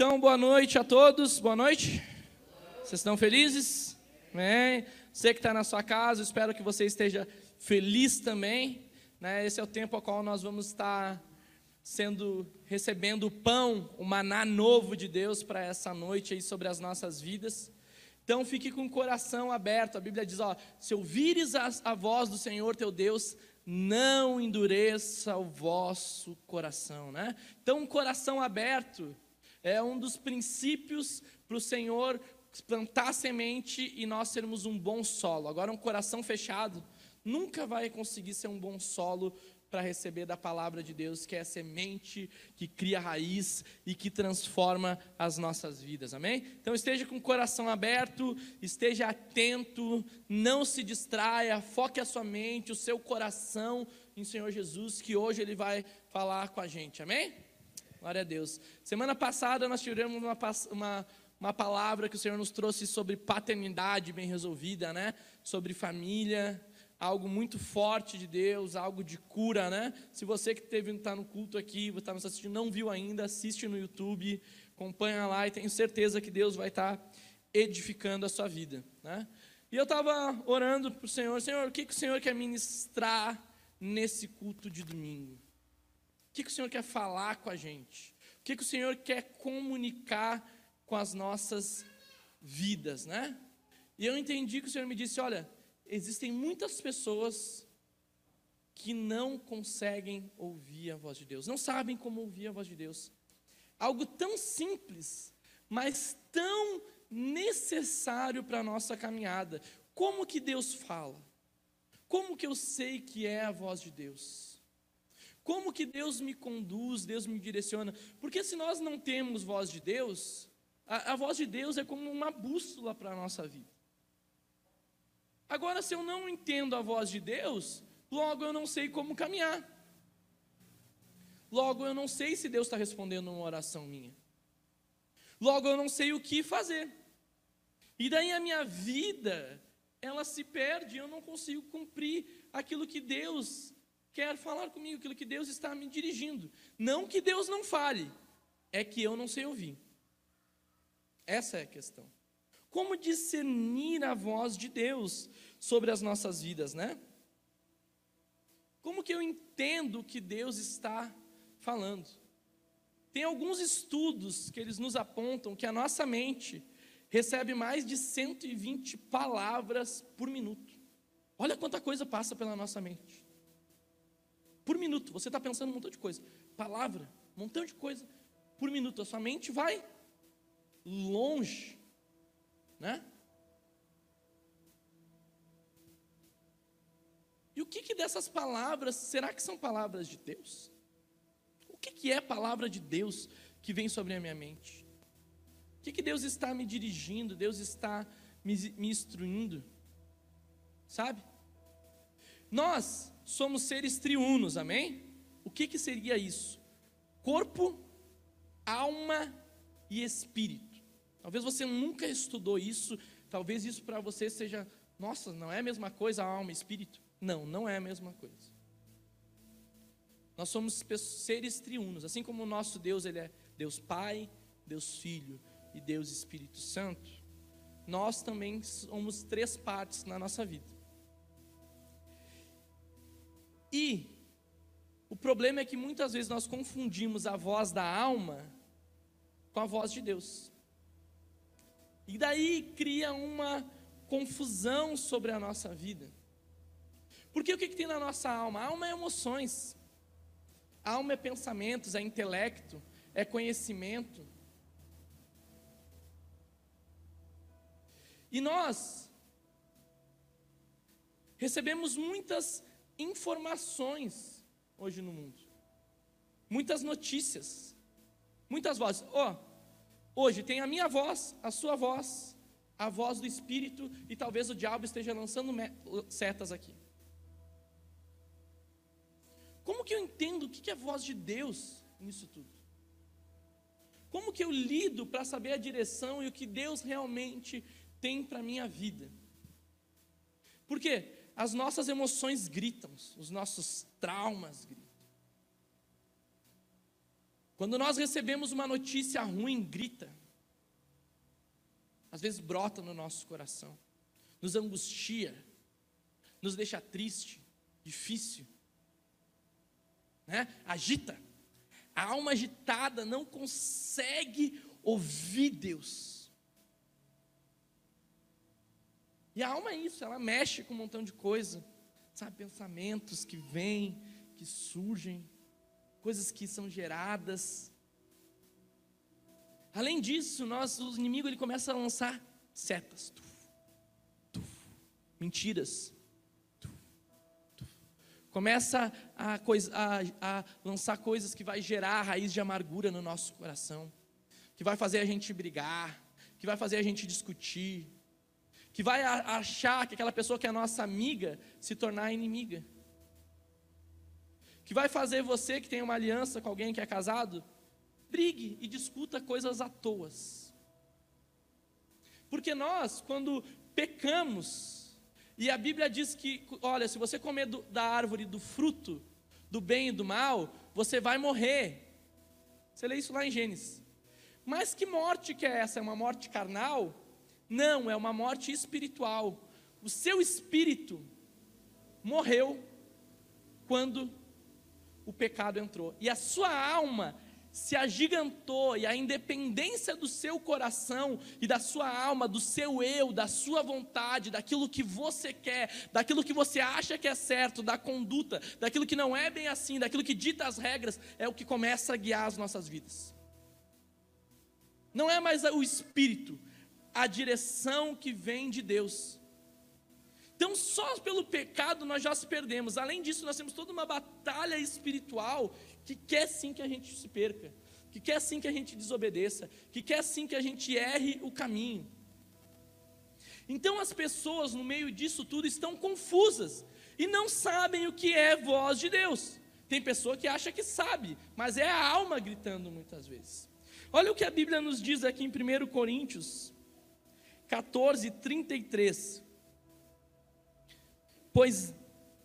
Então, boa noite a todos. Boa noite. Vocês estão felizes? Amém. Você que está na sua casa, espero que você esteja feliz também. Né? Esse é o tempo ao qual nós vamos estar sendo recebendo o pão, o maná novo de Deus para essa noite aí sobre as nossas vidas. Então fique com o coração aberto. A Bíblia diz: ó, se ouvires a, a voz do Senhor teu Deus, não endureça o vosso coração, né? Então, um coração aberto é um dos princípios para o Senhor plantar semente e nós sermos um bom solo. Agora, um coração fechado nunca vai conseguir ser um bom solo para receber da palavra de Deus, que é a semente que cria raiz e que transforma as nossas vidas, amém? Então esteja com o coração aberto, esteja atento, não se distraia, foque a sua mente, o seu coração em Senhor Jesus, que hoje Ele vai falar com a gente, amém? Glória a Deus. Semana passada nós tivemos uma, uma, uma palavra que o Senhor nos trouxe sobre paternidade bem resolvida, né? Sobre família, algo muito forte de Deus, algo de cura, né? Se você que teve estar tá no culto aqui, está nos assistindo, não viu ainda, assiste no YouTube, acompanha lá e tenho certeza que Deus vai estar tá edificando a sua vida, né? E eu estava orando para o Senhor, Senhor, o que, que o Senhor quer ministrar nesse culto de domingo? Que, que o Senhor quer falar com a gente? O que, que o Senhor quer comunicar com as nossas vidas, né? E eu entendi que o Senhor me disse, olha, existem muitas pessoas que não conseguem ouvir a voz de Deus, não sabem como ouvir a voz de Deus. Algo tão simples, mas tão necessário para a nossa caminhada. Como que Deus fala? Como que eu sei que é a voz de Deus? Como que Deus me conduz, Deus me direciona? Porque se nós não temos voz de Deus, a, a voz de Deus é como uma bússola para a nossa vida. Agora, se eu não entendo a voz de Deus, logo eu não sei como caminhar. Logo eu não sei se Deus está respondendo uma oração minha. Logo eu não sei o que fazer. E daí a minha vida, ela se perde, eu não consigo cumprir aquilo que Deus quer falar comigo, aquilo que Deus está me dirigindo. Não que Deus não fale, é que eu não sei ouvir. Essa é a questão. Como discernir a voz de Deus sobre as nossas vidas, né? Como que eu entendo o que Deus está falando? Tem alguns estudos que eles nos apontam que a nossa mente recebe mais de 120 palavras por minuto. Olha quanta coisa passa pela nossa mente. Por minuto, você está pensando um montão de coisa. Palavra, um montão de coisa por minuto. A sua mente vai longe né? E o que, que dessas palavras, será que são palavras de Deus? O que, que é palavra de Deus que vem sobre a minha mente? O que, que Deus está me dirigindo, Deus está me, me instruindo? Sabe? Nós somos seres triunos, amém? O que, que seria isso? Corpo, alma e espírito. Talvez você nunca estudou isso, talvez isso para você seja, nossa, não é a mesma coisa alma e espírito? Não, não é a mesma coisa. Nós somos seres triunos, assim como o nosso Deus, ele é Deus Pai, Deus Filho e Deus Espírito Santo. Nós também somos três partes na nossa vida. E o problema é que muitas vezes nós confundimos a voz da alma com a voz de Deus. E daí cria uma confusão sobre a nossa vida. Porque o que, que tem na nossa alma? A alma é emoções, a alma é pensamentos, é intelecto, é conhecimento. E nós recebemos muitas informações hoje no mundo, muitas notícias, muitas vozes. Ó, oh, Hoje tem a minha voz, a sua voz, a voz do Espírito e talvez o diabo esteja lançando setas aqui. Como que eu entendo o que é a voz de Deus nisso tudo? Como que eu lido para saber a direção e o que Deus realmente tem para minha vida? Porque as nossas emoções gritam, os nossos traumas gritam. Quando nós recebemos uma notícia ruim, grita. Às vezes brota no nosso coração, nos angustia, nos deixa triste, difícil, né? agita. A alma agitada não consegue ouvir Deus. E a alma é isso, ela mexe com um montão de coisa, sabe? Pensamentos que vêm, que surgem, coisas que são geradas. Além disso, nós, o inimigo ele começa a lançar setas, tuf, tuf, mentiras, começa a, coisa, a, a lançar coisas que vai gerar raiz de amargura no nosso coração, que vai fazer a gente brigar, que vai fazer a gente discutir, que vai achar que aquela pessoa que é nossa amiga se tornar inimiga, que vai fazer você que tem uma aliança com alguém que é casado, brigue e discuta coisas à toas. Porque nós, quando pecamos, e a Bíblia diz que, olha, se você comer do, da árvore do fruto, do bem e do mal, você vai morrer. Você lê isso lá em Gênesis. Mas que morte que é essa? É uma morte carnal? Não, é uma morte espiritual. O seu espírito morreu quando o pecado entrou. E a sua alma se agigantou e a independência do seu coração e da sua alma, do seu eu, da sua vontade, daquilo que você quer, daquilo que você acha que é certo, da conduta, daquilo que não é bem assim, daquilo que dita as regras, é o que começa a guiar as nossas vidas. Não é mais o espírito, a direção que vem de Deus. Então, só pelo pecado nós já se perdemos. Além disso, nós temos toda uma batalha espiritual que quer sim que a gente se perca, que quer sim que a gente desobedeça, que quer sim que a gente erre o caminho. Então as pessoas no meio disso tudo estão confusas e não sabem o que é voz de Deus. Tem pessoa que acha que sabe, mas é a alma gritando muitas vezes. Olha o que a Bíblia nos diz aqui em 1 Coríntios 14, 33. Pois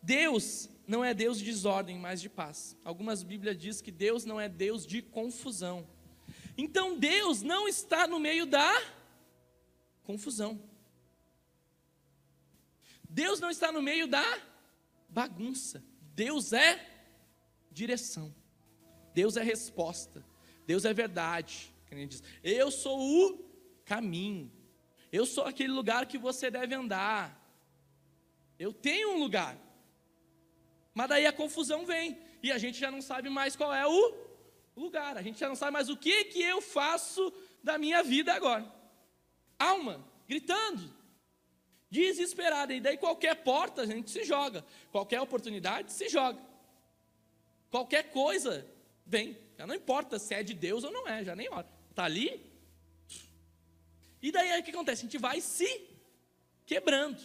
Deus não é Deus de desordem, mas de paz. Algumas Bíblias diz que Deus não é Deus de confusão. Então Deus não está no meio da confusão. Deus não está no meio da bagunça. Deus é direção. Deus é resposta. Deus é verdade. Eu sou o caminho. Eu sou aquele lugar que você deve andar. Eu tenho um lugar. Mas daí a confusão vem e a gente já não sabe mais qual é o lugar, a gente já não sabe mais o que que eu faço da minha vida agora. Alma gritando, desesperada, e daí qualquer porta a gente se joga, qualquer oportunidade se joga. Qualquer coisa vem, já não importa se é de Deus ou não é, já nem hora. Está ali. E daí o que acontece? A gente vai se quebrando.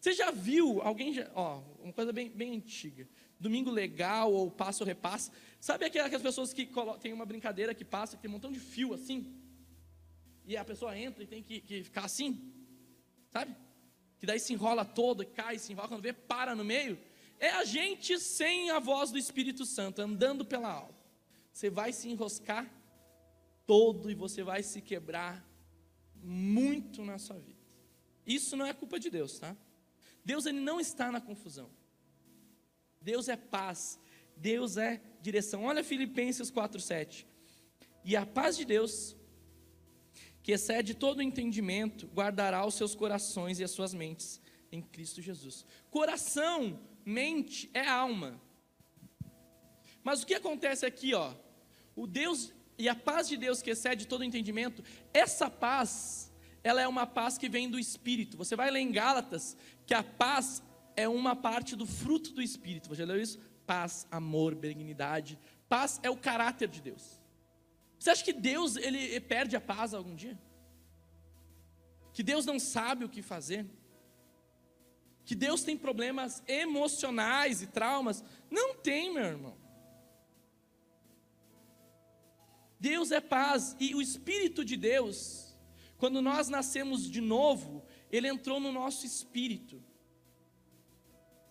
Você já viu alguém, já, ó, uma coisa bem, bem antiga, domingo legal ou passo ou repassa, sabe aquelas pessoas que tem uma brincadeira que passa, que tem um montão de fio assim, e a pessoa entra e tem que, que ficar assim, sabe? Que daí se enrola todo, cai, se enrola, quando vê, para no meio. É a gente sem a voz do Espírito Santo, andando pela alma. Você vai se enroscar todo e você vai se quebrar muito na sua vida. Isso não é culpa de Deus, tá? Deus ele não está na confusão. Deus é paz, Deus é direção. Olha Filipenses 4:7. E a paz de Deus, que excede todo entendimento, guardará os seus corações e as suas mentes em Cristo Jesus. Coração, mente é alma. Mas o que acontece aqui, ó? O Deus e a paz de Deus que excede todo entendimento, essa paz ela é uma paz que vem do Espírito. Você vai ler em Gálatas que a paz é uma parte do fruto do Espírito. Você já leu isso? Paz, amor, benignidade. Paz é o caráter de Deus. Você acha que Deus ele perde a paz algum dia? Que Deus não sabe o que fazer? Que Deus tem problemas emocionais e traumas? Não tem, meu irmão. Deus é paz e o Espírito de Deus quando nós nascemos de novo, ele entrou no nosso espírito.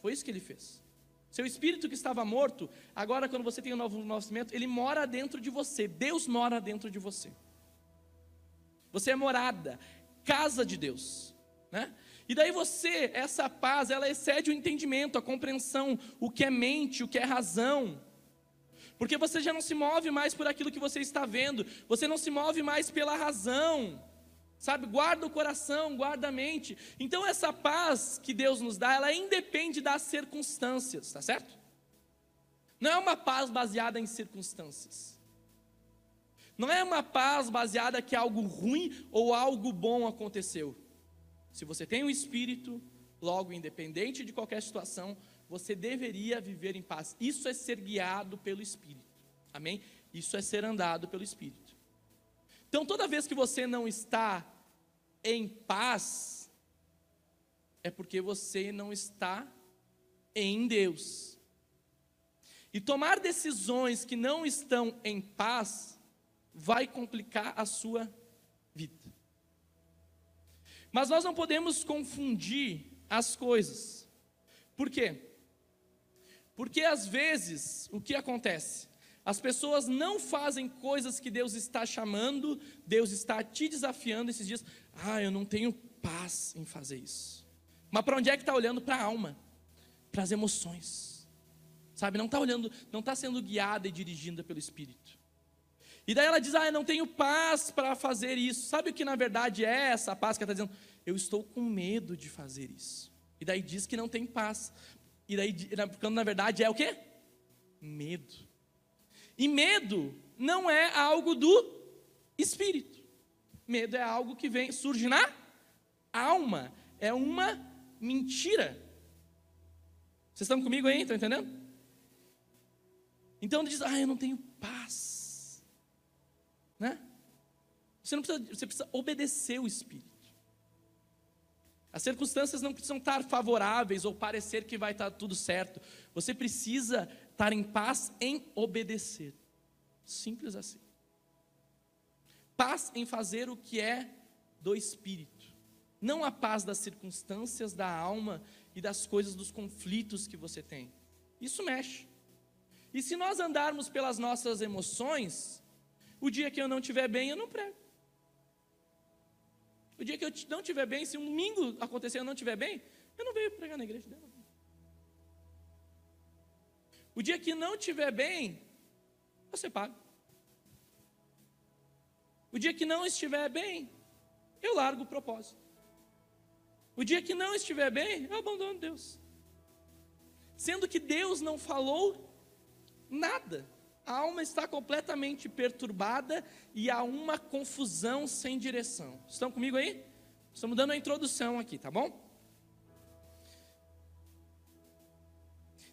Foi isso que ele fez. Seu espírito que estava morto, agora quando você tem um novo nascimento, ele mora dentro de você. Deus mora dentro de você. Você é morada, casa de Deus, né? E daí você, essa paz, ela excede o entendimento, a compreensão, o que é mente, o que é razão. Porque você já não se move mais por aquilo que você está vendo, você não se move mais pela razão. Sabe, guarda o coração, guarda a mente. Então essa paz que Deus nos dá, ela independe das circunstâncias, tá certo? Não é uma paz baseada em circunstâncias. Não é uma paz baseada que algo ruim ou algo bom aconteceu. Se você tem um espírito, logo independente de qualquer situação, você deveria viver em paz. Isso é ser guiado pelo espírito. Amém? Isso é ser andado pelo espírito. Então, toda vez que você não está em paz, é porque você não está em Deus. E tomar decisões que não estão em paz vai complicar a sua vida. Mas nós não podemos confundir as coisas. Por quê? Porque às vezes o que acontece? As pessoas não fazem coisas que Deus está chamando, Deus está te desafiando esses dias. Ah, eu não tenho paz em fazer isso. Mas para onde é que está olhando? Para a alma, para as emoções. Sabe, não está olhando, não está sendo guiada e dirigida pelo Espírito. E daí ela diz: Ah, eu não tenho paz para fazer isso. Sabe o que na verdade é essa paz que ela está dizendo? Eu estou com medo de fazer isso. E daí diz que não tem paz. E daí, quando na verdade é o quê? Medo. E medo não é algo do espírito. Medo é algo que vem, surge na alma. É uma mentira. Vocês estão comigo aí? Estão entendendo? Então diz: Ah, eu não tenho paz. Né? Você não precisa, você precisa obedecer o Espírito. As circunstâncias não precisam estar favoráveis ou parecer que vai estar tudo certo. Você precisa estar em paz em obedecer. Simples assim. Paz em fazer o que é do espírito. Não a paz das circunstâncias da alma e das coisas dos conflitos que você tem. Isso mexe. E se nós andarmos pelas nossas emoções, o dia que eu não estiver bem, eu não prego. O dia que eu não estiver bem, se um domingo acontecer e eu não estiver bem, eu não venho pregar na igreja dela. O dia que não estiver bem, você paga. O dia que não estiver bem, eu largo o propósito. O dia que não estiver bem, eu abandono Deus. Sendo que Deus não falou nada. A alma está completamente perturbada e há uma confusão sem direção. Estão comigo aí? Estamos dando a introdução aqui, tá bom?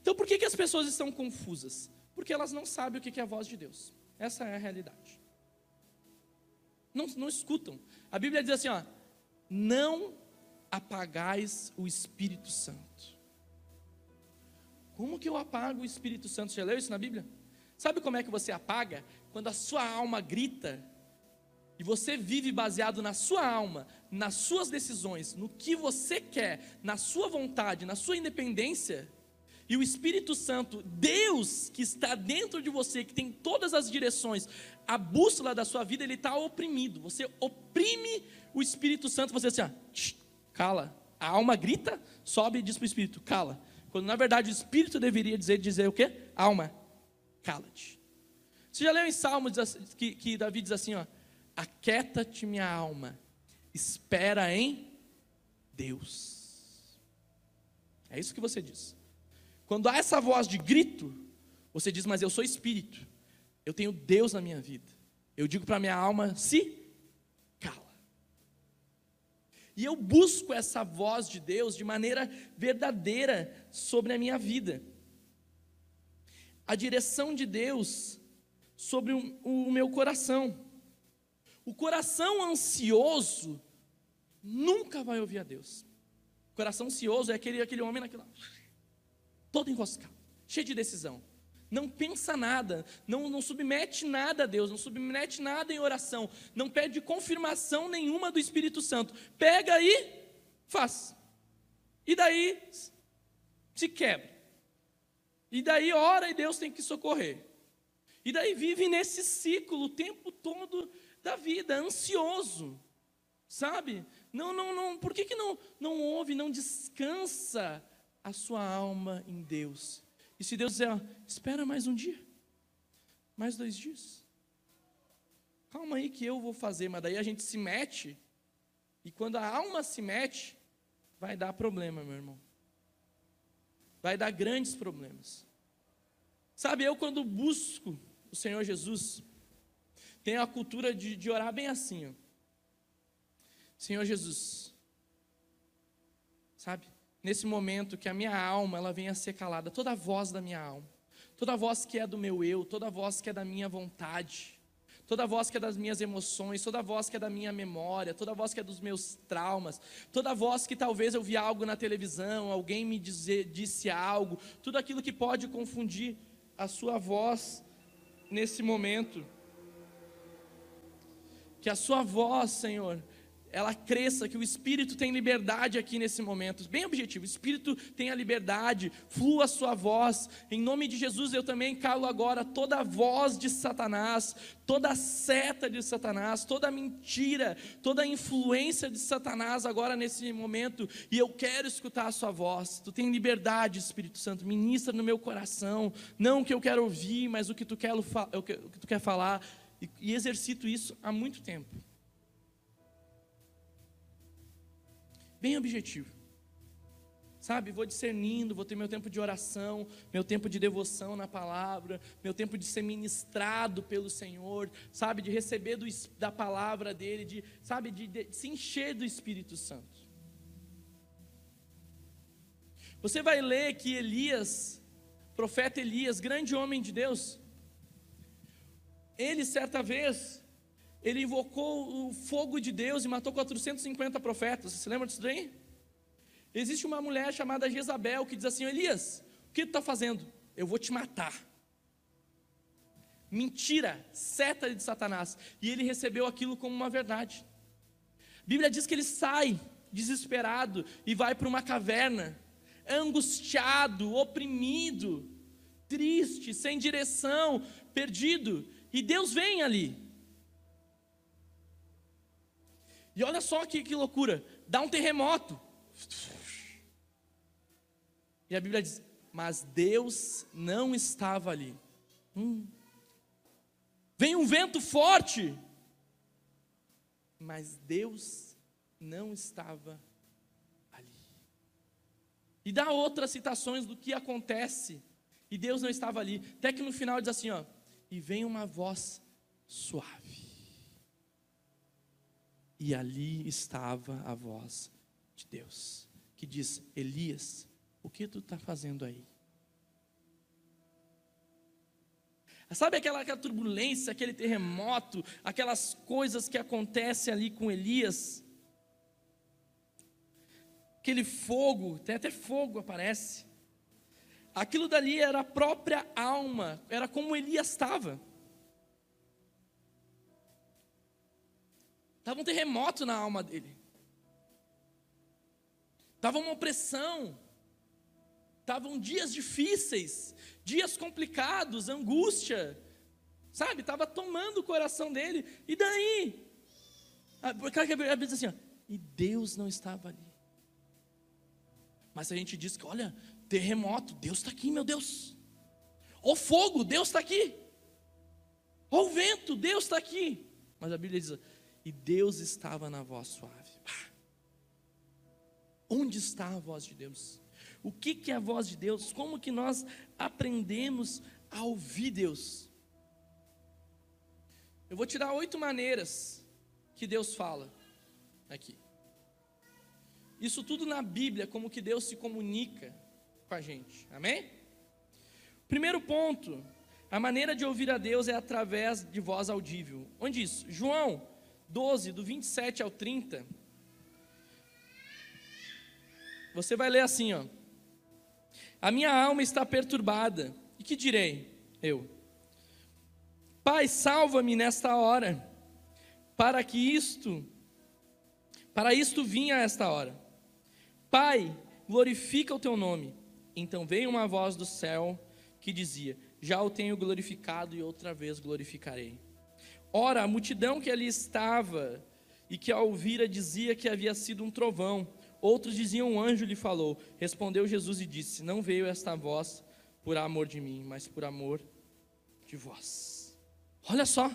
Então por que, que as pessoas estão confusas? Porque elas não sabem o que é a voz de Deus. Essa é a realidade. Não, não escutam. A Bíblia diz assim: ó, não apagais o Espírito Santo. Como que eu apago o Espírito Santo? Você já leu isso na Bíblia? Sabe como é que você apaga? Quando a sua alma grita e você vive baseado na sua alma, nas suas decisões, no que você quer, na sua vontade, na sua independência, e o Espírito Santo, Deus que está dentro de você, que tem todas as direções, a bússola da sua vida, ele está oprimido. Você oprime o Espírito Santo, você assim, ó, cala. A alma grita, sobe e diz para o Espírito, cala. Quando na verdade o Espírito deveria dizer, dizer o quê? Alma, cala-te. Você já leu em Salmos que, que Davi diz assim, ó, aquieta-te minha alma, espera em Deus. É isso que você diz. Quando há essa voz de grito, você diz: Mas eu sou espírito, eu tenho Deus na minha vida. Eu digo para minha alma: se cala. E eu busco essa voz de Deus de maneira verdadeira sobre a minha vida. A direção de Deus sobre o, o meu coração. O coração ansioso nunca vai ouvir a Deus. O coração ansioso é aquele, aquele homem naquela todo enroscado, cheio de decisão. Não pensa nada, não, não submete nada a Deus, não submete nada em oração, não pede confirmação nenhuma do Espírito Santo. Pega e faz. E daí se quebra. E daí ora e Deus tem que socorrer. E daí vive nesse ciclo o tempo todo da vida, ansioso. Sabe? Não, não, não. Por que, que não, não ouve, não descansa a sua alma em Deus? E se Deus dizer, ó, espera mais um dia, mais dois dias. Calma aí que eu vou fazer, mas daí a gente se mete. E quando a alma se mete, vai dar problema, meu irmão. Vai dar grandes problemas. Sabe, eu quando busco o Senhor Jesus, tenho a cultura de, de orar bem assim, ó. Senhor Jesus, sabe? Nesse momento que a minha alma ela venha a ser calada, toda a voz da minha alma, toda a voz que é do meu eu, toda a voz que é da minha vontade, toda a voz que é das minhas emoções, toda a voz que é da minha memória, toda a voz que é dos meus traumas, toda a voz que talvez eu vi algo na televisão, alguém me dizer, disse algo, tudo aquilo que pode confundir a sua voz nesse momento. Que a sua voz, Senhor, ela cresça, que o Espírito tem liberdade aqui nesse momento. Bem objetivo, o Espírito tem a liberdade, flua a sua voz. Em nome de Jesus, eu também calo agora toda a voz de Satanás, toda a seta de Satanás, toda a mentira, toda a influência de Satanás agora nesse momento. E eu quero escutar a sua voz. Tu tem liberdade, Espírito Santo, ministra no meu coração, não o que eu quero ouvir, mas o que tu quer, o que tu quer falar. E, e exercito isso há muito tempo. Bem objetivo. Sabe, vou discernindo, vou ter meu tempo de oração, meu tempo de devoção na palavra, meu tempo de ser ministrado pelo Senhor, sabe, de receber do, da palavra dele, de, sabe, de, de, de se encher do Espírito Santo. Você vai ler que Elias, profeta Elias, grande homem de Deus, ele certa vez ele invocou o fogo de Deus e matou 450 profetas. Você lembra disso daí? Existe uma mulher chamada Jezabel que diz assim: Elias, o que tu está fazendo? Eu vou te matar. Mentira, seta de Satanás. E ele recebeu aquilo como uma verdade. A Bíblia diz que ele sai desesperado e vai para uma caverna, angustiado, oprimido, triste, sem direção, perdido. E Deus vem ali. E olha só que, que loucura: dá um terremoto. E a Bíblia diz: Mas Deus não estava ali. Hum. Vem um vento forte, mas Deus não estava ali. E dá outras citações do que acontece, e Deus não estava ali. Até que no final diz assim: ó, e vem uma voz suave. E ali estava a voz de Deus, que diz: Elias, o que tu está fazendo aí? Sabe aquela, aquela turbulência, aquele terremoto, aquelas coisas que acontecem ali com Elias? Aquele fogo, tem até fogo aparece. Aquilo dali era a própria alma, era como Elias estava. Estava um terremoto na alma dele. Estava uma opressão. Estavam dias difíceis, dias complicados, angústia. Sabe? Estava tomando o coração dele. E daí? Porque a Bíblia diz assim, ó, e Deus não estava ali. Mas a gente diz que, olha, terremoto, Deus está aqui, meu Deus. O fogo, Deus está aqui. O vento, Deus está aqui. Mas a Bíblia diz, e Deus estava na voz suave. Onde está a voz de Deus? O que, que é a voz de Deus? Como que nós aprendemos a ouvir Deus? Eu vou tirar oito maneiras que Deus fala aqui. Isso tudo na Bíblia, como que Deus se comunica com a gente. Amém? Primeiro ponto, a maneira de ouvir a Deus é através de voz audível. Onde isso? João 12, do 27 ao 30, você vai ler assim, ó. A minha alma está perturbada. E que direi? Eu. Pai, salva-me nesta hora, para que isto, para isto vinha esta hora. Pai, glorifica o teu nome. Então veio uma voz do céu que dizia: Já o tenho glorificado e outra vez glorificarei. Ora, a multidão que ali estava e que ao ouvira dizia que havia sido um trovão. Outros diziam: Um anjo lhe falou. Respondeu Jesus e disse: Não veio esta voz por amor de mim, mas por amor de vós. Olha só,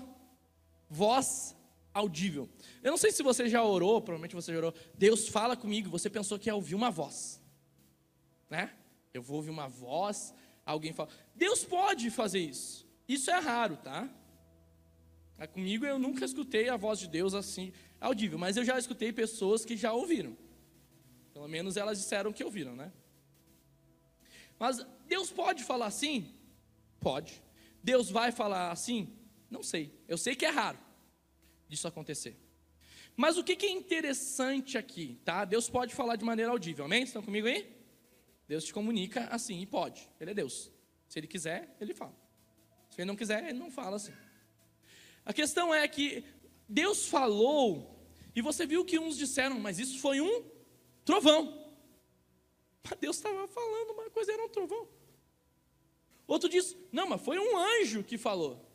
voz audível. Eu não sei se você já orou, provavelmente você já orou. Deus fala comigo, você pensou que ia ouvir uma voz, né? Eu vou ouvir uma voz, alguém fala. Deus pode fazer isso. Isso é raro, tá? Comigo eu nunca escutei a voz de Deus assim audível, mas eu já escutei pessoas que já ouviram. Pelo menos elas disseram que ouviram, né? Mas Deus pode falar assim? Pode. Deus vai falar assim? Não sei. Eu sei que é raro disso acontecer. Mas o que é interessante aqui, tá? Deus pode falar de maneira audível, amém? Estão comigo aí? Deus te comunica assim, e pode. Ele é Deus. Se ele quiser, ele fala. Se ele não quiser, ele não fala assim. A questão é que Deus falou, e você viu que uns disseram, mas isso foi um trovão. Mas Deus estava falando, uma coisa era um trovão. Outro disse, não, mas foi um anjo que falou.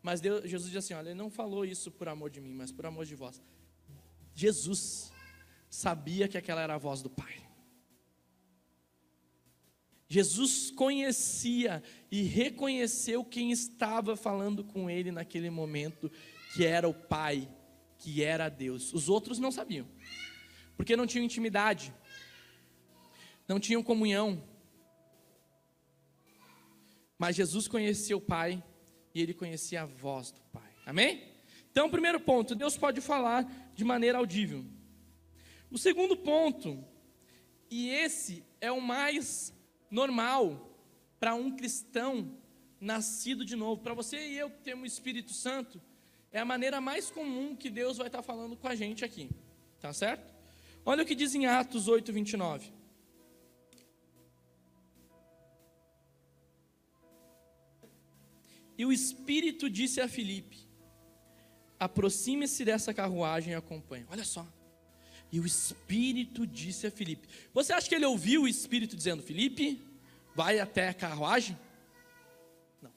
Mas Deus, Jesus disse assim: olha, ele não falou isso por amor de mim, mas por amor de vós. Jesus sabia que aquela era a voz do Pai. Jesus conhecia e reconheceu quem estava falando com ele naquele momento, que era o Pai, que era Deus. Os outros não sabiam, porque não tinham intimidade, não tinham comunhão. Mas Jesus conhecia o Pai e ele conhecia a voz do Pai. Amém? Então, primeiro ponto, Deus pode falar de maneira audível. O segundo ponto, e esse é o mais normal para um cristão nascido de novo. Para você e eu que temos o Espírito Santo, é a maneira mais comum que Deus vai estar falando com a gente aqui. Tá certo? Olha o que diz em Atos 8, 29. E o Espírito disse a Filipe: aproxime-se dessa carruagem e acompanhe. Olha só. E o Espírito disse a Filipe: Você acha que ele ouviu o Espírito dizendo, Filipe, vai até a carruagem? Não.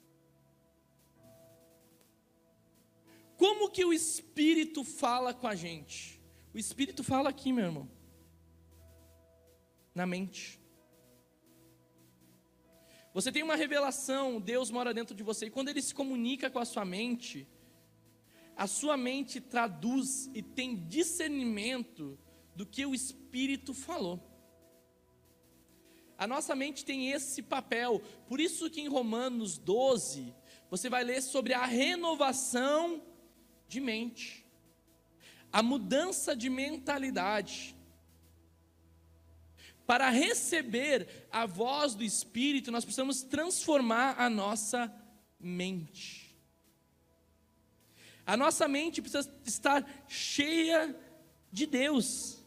Como que o Espírito fala com a gente? O Espírito fala aqui, meu irmão. Na mente. Você tem uma revelação, Deus mora dentro de você, e quando ele se comunica com a sua mente, a sua mente traduz e tem discernimento do que o Espírito falou. A nossa mente tem esse papel, por isso que em Romanos 12, você vai ler sobre a renovação de mente, a mudança de mentalidade. Para receber a voz do Espírito, nós precisamos transformar a nossa mente. A nossa mente precisa estar cheia de Deus.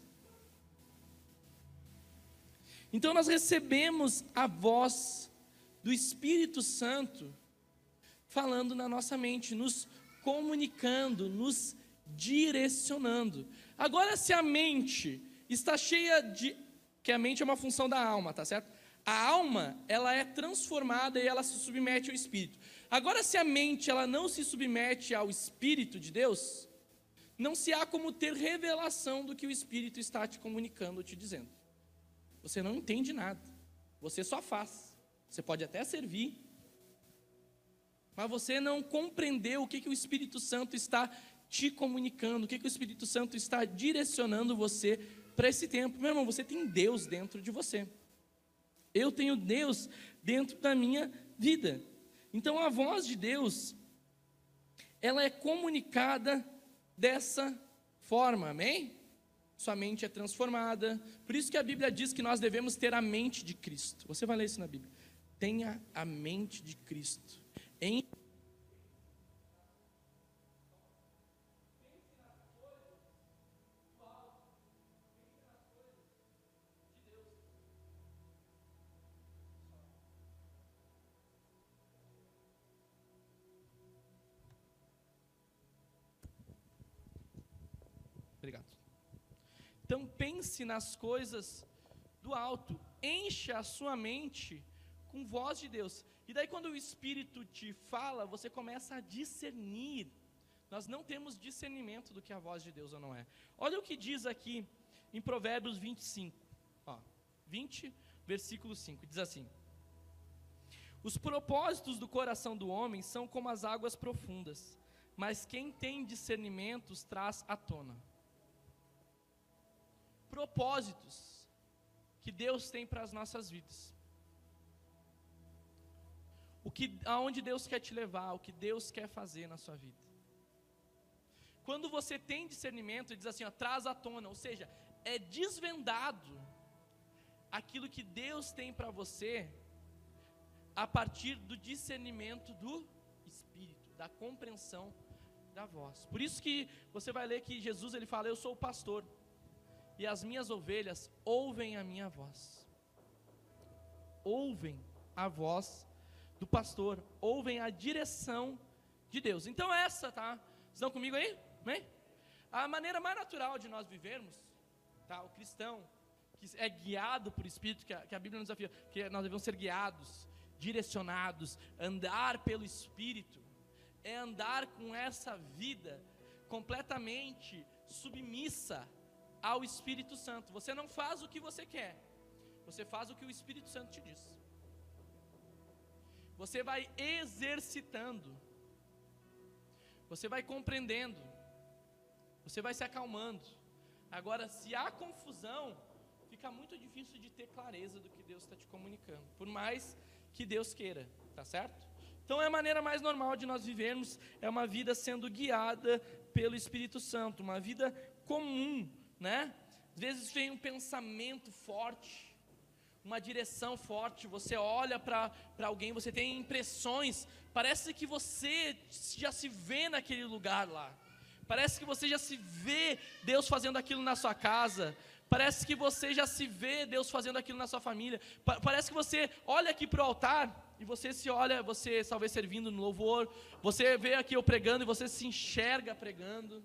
Então nós recebemos a voz do Espírito Santo falando na nossa mente, nos comunicando, nos direcionando. Agora, se a mente está cheia de que a mente é uma função da alma, tá certo? A alma, ela é transformada e ela se submete ao espírito. Agora, se a mente ela não se submete ao espírito de Deus, não se há como ter revelação do que o espírito está te comunicando, te dizendo. Você não entende nada. Você só faz. Você pode até servir, mas você não compreendeu o que, que o Espírito Santo está te comunicando, o que, que o Espírito Santo está direcionando você para esse tempo. Meu irmão, você tem Deus dentro de você. Eu tenho Deus dentro da minha vida. Então a voz de Deus, ela é comunicada dessa forma, amém? Sua mente é transformada. Por isso que a Bíblia diz que nós devemos ter a mente de Cristo. Você vai ler isso na Bíblia. Tenha a mente de Cristo. Então pense nas coisas do alto, encha a sua mente com voz de Deus. E daí, quando o Espírito te fala, você começa a discernir. Nós não temos discernimento do que a voz de Deus ou não é. Olha o que diz aqui em Provérbios 25, ó, 20, versículo 5: diz assim: Os propósitos do coração do homem são como as águas profundas, mas quem tem discernimentos traz à tona. Propósitos que Deus tem para as nossas vidas o que, aonde Deus quer te levar, o que Deus quer fazer na sua vida. Quando você tem discernimento, diz assim, ó, traz à tona, ou seja, é desvendado aquilo que Deus tem para você a partir do discernimento do Espírito, da compreensão da voz. Por isso que você vai ler que Jesus ele fala: Eu sou o pastor e as minhas ovelhas ouvem a minha voz. Ouvem a voz do pastor, ouvem a direção de Deus. Então essa, tá? Estão comigo aí? Amém? A maneira mais natural de nós vivermos, tá? O cristão que é guiado por Espírito, que a, que a Bíblia nos desafia, que nós devemos ser guiados, direcionados, andar pelo Espírito, é andar com essa vida completamente submissa ao Espírito Santo. Você não faz o que você quer, você faz o que o Espírito Santo te diz. Você vai exercitando. Você vai compreendendo. Você vai se acalmando. Agora, se há confusão, fica muito difícil de ter clareza do que Deus está te comunicando. Por mais que Deus queira, tá certo? Então é a maneira mais normal de nós vivermos, é uma vida sendo guiada pelo Espírito Santo, uma vida comum, né? Às vezes vem um pensamento forte, uma direção forte, você olha para alguém, você tem impressões, parece que você já se vê naquele lugar lá. Parece que você já se vê Deus fazendo aquilo na sua casa. Parece que você já se vê Deus fazendo aquilo na sua família. Pa parece que você olha aqui para o altar e você se olha, você talvez servindo no louvor. Você vê aqui eu pregando e você se enxerga pregando.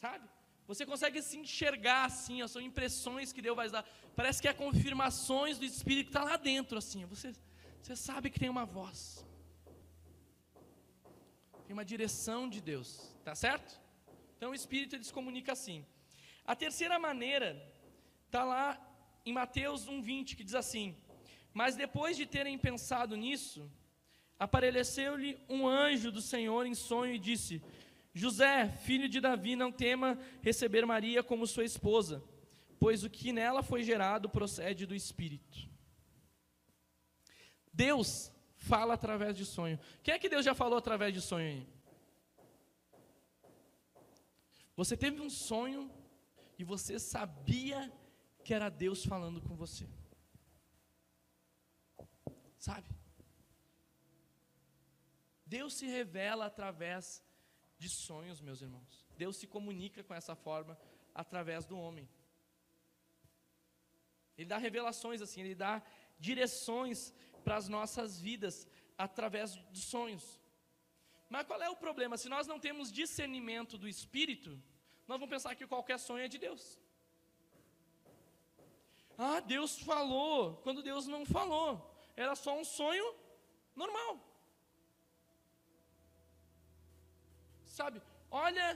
Sabe? Você consegue se enxergar assim, são impressões que Deus vai dar. Parece que é confirmações do Espírito que está lá dentro, assim. Você, você sabe que tem uma voz. Tem uma direção de Deus, tá certo? Então o Espírito ele se comunica assim. A terceira maneira está lá em Mateus 1,20, que diz assim: Mas depois de terem pensado nisso, apareceu-lhe um anjo do Senhor em sonho e disse: José, filho de Davi, não tema receber Maria como sua esposa, pois o que nela foi gerado procede do Espírito. Deus fala através de sonho. Quem é que Deus já falou através de sonho aí? Você teve um sonho e você sabia que era Deus falando com você. Sabe? Deus se revela através de sonhos, meus irmãos. Deus se comunica com essa forma através do homem. Ele dá revelações assim, ele dá direções para as nossas vidas através de sonhos. Mas qual é o problema? Se nós não temos discernimento do espírito, nós vamos pensar que qualquer sonho é de Deus. Ah, Deus falou, quando Deus não falou, era só um sonho normal. Sabe? Olha,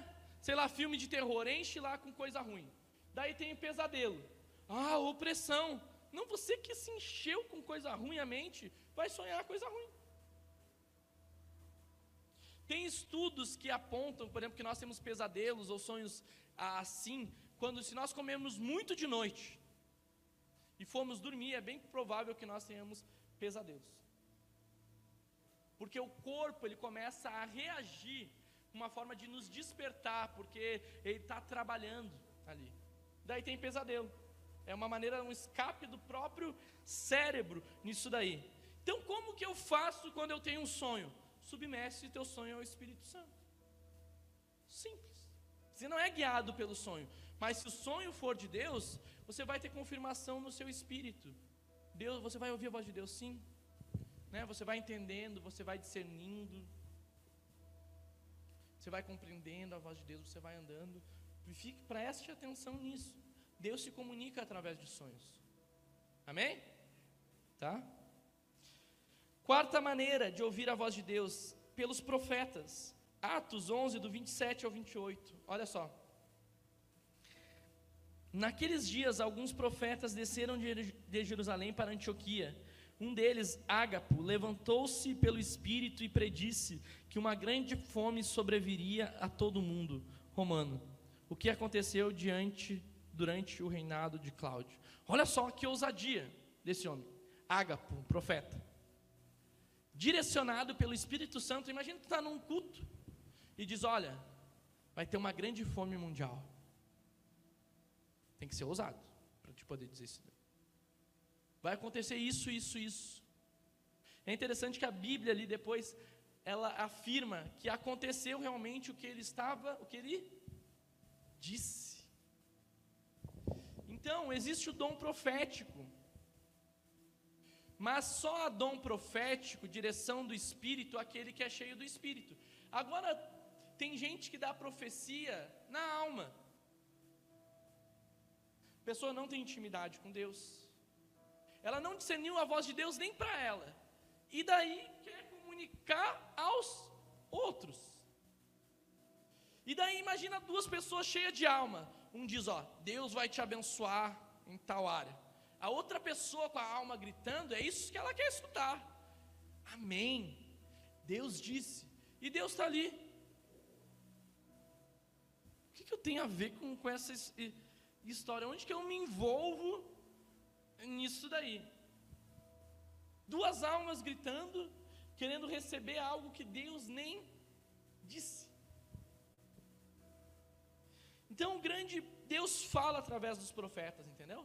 sei lá, filme de terror, enche lá com coisa ruim. Daí tem pesadelo. Ah, opressão. Não, você que se encheu com coisa ruim a mente, vai sonhar coisa ruim. Tem estudos que apontam, por exemplo, que nós temos pesadelos ou sonhos assim, quando se nós comemos muito de noite e formos dormir, é bem provável que nós tenhamos pesadelos. Porque o corpo ele começa a reagir uma forma de nos despertar, porque ele está trabalhando ali. Daí tem pesadelo. É uma maneira, um escape do próprio cérebro nisso daí. Então, como que eu faço quando eu tenho um sonho? Submesse teu sonho ao Espírito Santo. Simples. Você não é guiado pelo sonho, mas se o sonho for de Deus, você vai ter confirmação no seu espírito. Deus, você vai ouvir a voz de Deus, sim. Né? Você vai entendendo, você vai discernindo. Você vai compreendendo a voz de Deus, você vai andando. Fique, preste atenção nisso. Deus se comunica através de sonhos. Amém? tá? Quarta maneira de ouvir a voz de Deus, pelos profetas. Atos 11, do 27 ao 28. Olha só. Naqueles dias, alguns profetas desceram de Jerusalém para Antioquia. Um deles, Ágapo, levantou-se pelo Espírito e predisse que uma grande fome sobreviria a todo mundo romano. O que aconteceu diante durante o reinado de Cláudio. Olha só que ousadia desse homem. Ágapo, um profeta. Direcionado pelo Espírito Santo, imagina que está num culto e diz: Olha, vai ter uma grande fome mundial. Tem que ser ousado para te poder dizer isso. Vai acontecer isso, isso, isso. É interessante que a Bíblia ali depois ela afirma que aconteceu realmente o que ele estava, o que ele disse. Então, existe o dom profético. Mas só a dom profético, direção do Espírito, aquele que é cheio do Espírito. Agora, tem gente que dá profecia na alma. A pessoa não tem intimidade com Deus. Ela não discerniu a voz de Deus nem para ela. E daí quer comunicar aos outros. E daí imagina duas pessoas cheias de alma. Um diz, ó, Deus vai te abençoar em tal área. A outra pessoa com a alma gritando, é isso que ela quer escutar. Amém. Deus disse. E Deus está ali. O que, que eu tenho a ver com, com essa história? Onde que eu me envolvo nisso daí? Duas almas gritando, querendo receber algo que Deus nem disse. Então, o grande Deus fala através dos profetas, entendeu?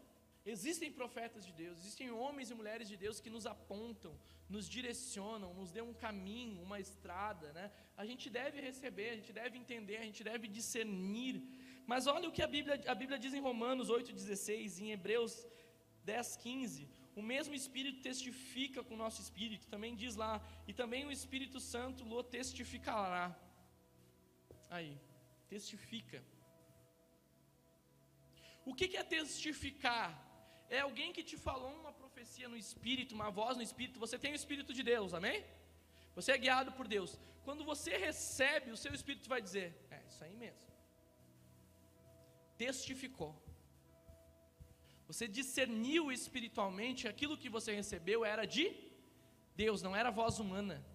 Existem profetas de Deus, existem homens e mulheres de Deus que nos apontam, nos direcionam, nos dão um caminho, uma estrada, né? A gente deve receber, a gente deve entender, a gente deve discernir. Mas olha o que a Bíblia, a Bíblia diz em Romanos 8,16, em Hebreus 10, 15. O mesmo Espírito testifica com o nosso Espírito, também diz lá, e também o Espírito Santo lo testificará. Aí, testifica. O que é testificar? É alguém que te falou uma profecia no Espírito, uma voz no Espírito. Você tem o Espírito de Deus, amém? Você é guiado por Deus. Quando você recebe, o seu Espírito vai dizer: É, isso aí mesmo. Testificou. Você discerniu espiritualmente aquilo que você recebeu era de Deus, não era voz humana.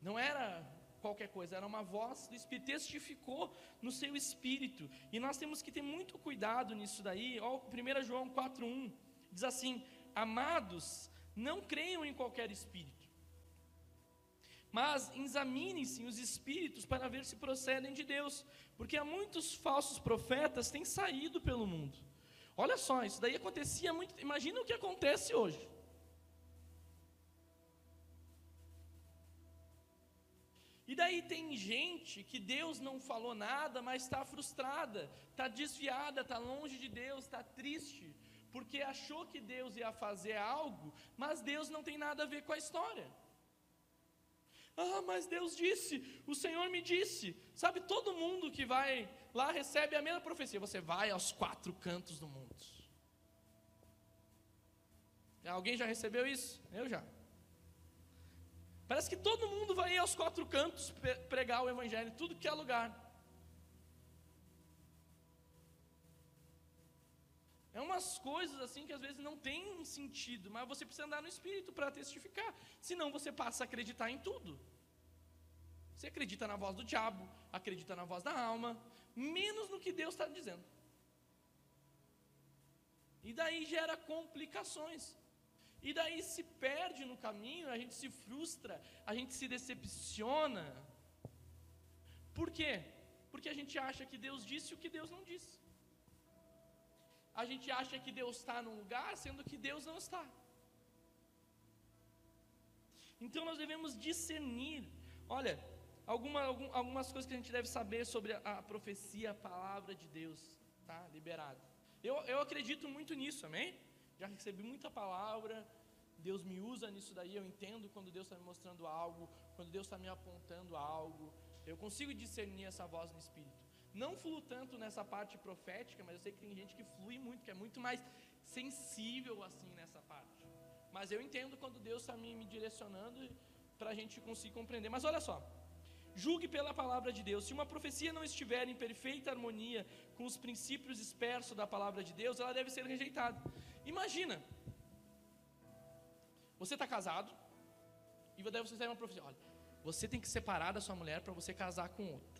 Não era qualquer coisa, era uma voz do Espírito, testificou no seu espírito. E nós temos que ter muito cuidado nisso daí. Ó, 1 João 4,1 diz assim: Amados, não creiam em qualquer espírito, mas examinem-se os espíritos para ver se procedem de Deus, porque há muitos falsos profetas têm saído pelo mundo. Olha só, isso daí acontecia muito. Imagina o que acontece hoje. E daí tem gente que Deus não falou nada, mas está frustrada, está desviada, está longe de Deus, está triste, porque achou que Deus ia fazer algo, mas Deus não tem nada a ver com a história. Ah, mas Deus disse, o Senhor me disse. Sabe, todo mundo que vai lá recebe a mesma profecia: você vai aos quatro cantos do mundo. Alguém já recebeu isso? Eu já. Parece que todo mundo vai aos quatro cantos pregar o Evangelho, tudo que é lugar. É umas coisas assim que às vezes não tem sentido, mas você precisa andar no Espírito para testificar, senão você passa a acreditar em tudo. Você acredita na voz do diabo, acredita na voz da alma, menos no que Deus está dizendo. E daí gera complicações. E daí se perde no caminho, a gente se frustra, a gente se decepciona. Por quê? Porque a gente acha que Deus disse o que Deus não disse. A gente acha que Deus está num lugar, sendo que Deus não está. Então nós devemos discernir. Olha, alguma, algumas coisas que a gente deve saber sobre a, a profecia, a palavra de Deus, tá? Liberada. Eu, eu acredito muito nisso, amém? já recebi muita palavra, Deus me usa nisso daí, eu entendo quando Deus está me mostrando algo, quando Deus está me apontando algo, eu consigo discernir essa voz no Espírito. Não fluo tanto nessa parte profética, mas eu sei que tem gente que flui muito, que é muito mais sensível assim nessa parte. Mas eu entendo quando Deus está me, me direcionando para a gente conseguir compreender. Mas olha só, julgue pela palavra de Deus. Se uma profecia não estiver em perfeita harmonia com os princípios dispersos da palavra de Deus, ela deve ser rejeitada. Imagina, você está casado e deve você uma profecia. Olha, você tem que separar da sua mulher para você casar com outra.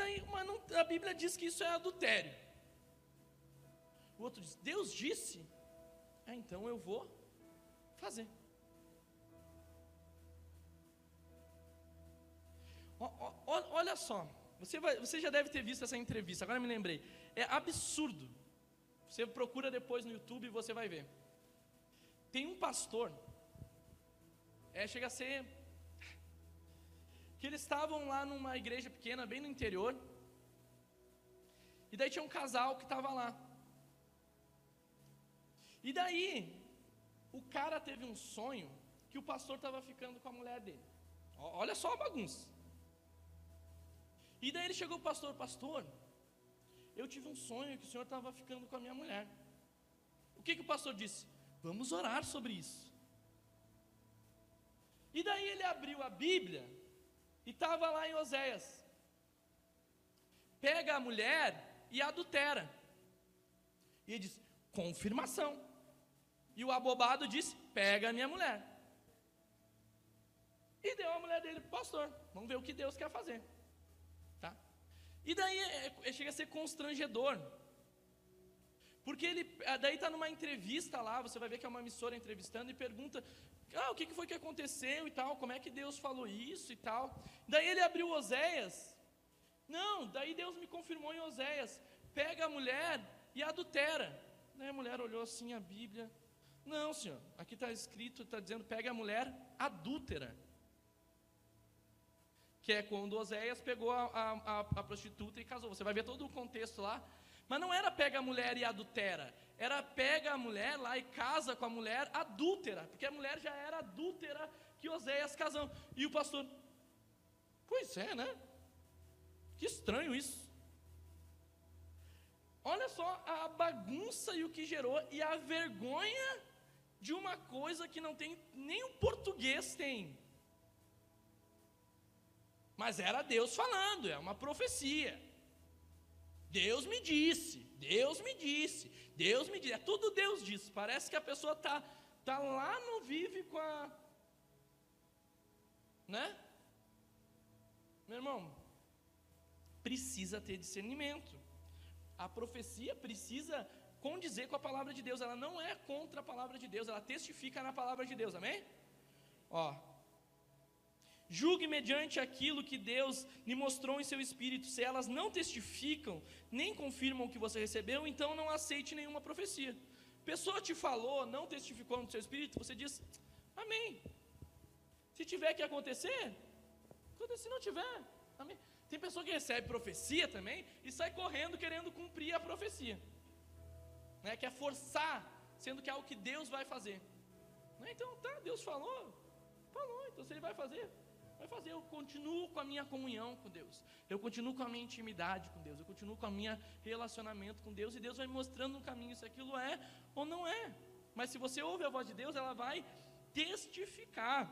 Daí, mas não, a Bíblia diz que isso é adultério. O outro diz: Deus disse, é, então eu vou fazer. O, o, olha só, você, vai, você já deve ter visto essa entrevista, agora me lembrei. É absurdo. Você procura depois no YouTube e você vai ver. Tem um pastor, é, chega a ser. Que eles estavam lá numa igreja pequena, bem no interior. E daí tinha um casal que estava lá. E daí, o cara teve um sonho que o pastor estava ficando com a mulher dele. Olha só a bagunça. E daí ele chegou o pastor: Pastor, eu tive um sonho que o senhor estava ficando com a minha mulher. O que, que o pastor disse? Vamos orar sobre isso. E daí ele abriu a Bíblia e estava lá em Oséias. Pega a mulher e adultera. E diz: confirmação. E o abobado disse: pega a minha mulher. E deu a mulher dele para o pastor. Vamos ver o que Deus quer fazer. Tá? E daí é, é, chega a ser constrangedor. Porque ele, ah, daí está numa entrevista lá, você vai ver que é uma emissora entrevistando e pergunta, ah, o que foi que aconteceu e tal, como é que Deus falou isso e tal. Daí ele abriu Oséias. Não, daí Deus me confirmou em Oséias, pega a mulher e adultera. Daí a mulher olhou assim a Bíblia. Não, senhor, aqui está escrito, está dizendo, pega a mulher adúltera. Que é quando Oséias pegou a, a, a prostituta e casou. Você vai ver todo o contexto lá. Mas não era pega a mulher e adultera, era pega a mulher lá e casa com a mulher adúltera, porque a mulher já era adúltera que Oséias casou. E o pastor, pois é, né? Que estranho isso. Olha só a bagunça e o que gerou e a vergonha de uma coisa que não tem nem o português tem. Mas era Deus falando, é uma profecia. Deus me disse, Deus me disse, Deus me disse. É tudo Deus disse. Parece que a pessoa está tá lá no vive com a. Né? Meu irmão, precisa ter discernimento. A profecia precisa condizer com a palavra de Deus. Ela não é contra a palavra de Deus, ela testifica na palavra de Deus, amém? Ó, Julgue mediante aquilo que Deus lhe mostrou em seu espírito. Se elas não testificam, nem confirmam o que você recebeu, então não aceite nenhuma profecia. Pessoa te falou, não testificou no seu espírito, você diz: Amém. Se tiver que acontecer, se não tiver, amém. Tem pessoa que recebe profecia também e sai correndo querendo cumprir a profecia, né? quer forçar, sendo que é algo que Deus vai fazer. Né? Então, tá, Deus falou, falou, então se Ele vai fazer, vai fazer? Eu continuo com a minha comunhão com Deus, eu continuo com a minha intimidade com Deus, eu continuo com o meu relacionamento com Deus, e Deus vai mostrando no caminho se aquilo é ou não é. Mas se você ouve a voz de Deus, ela vai testificar.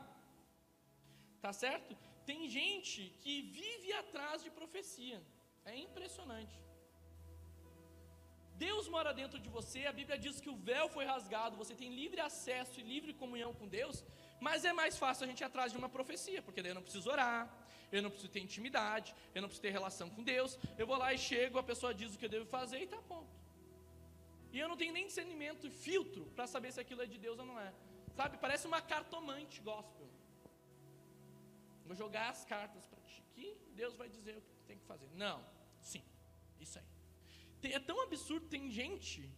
Tá certo? Tem gente que vive atrás de profecia. É impressionante. Deus mora dentro de você, a Bíblia diz que o véu foi rasgado, você tem livre acesso e livre comunhão com Deus, mas é mais fácil a gente ir atrás de uma profecia, porque daí eu não preciso orar, eu não preciso ter intimidade, eu não preciso ter relação com Deus. Eu vou lá e chego, a pessoa diz o que eu devo fazer e está pronto. E eu não tenho nem discernimento filtro para saber se aquilo é de Deus ou não é. Sabe, parece uma cartomante gospel. Vou jogar as cartas para ti, que Deus vai dizer o que tem que fazer. Não, sim, isso aí. É tão absurdo, tem gente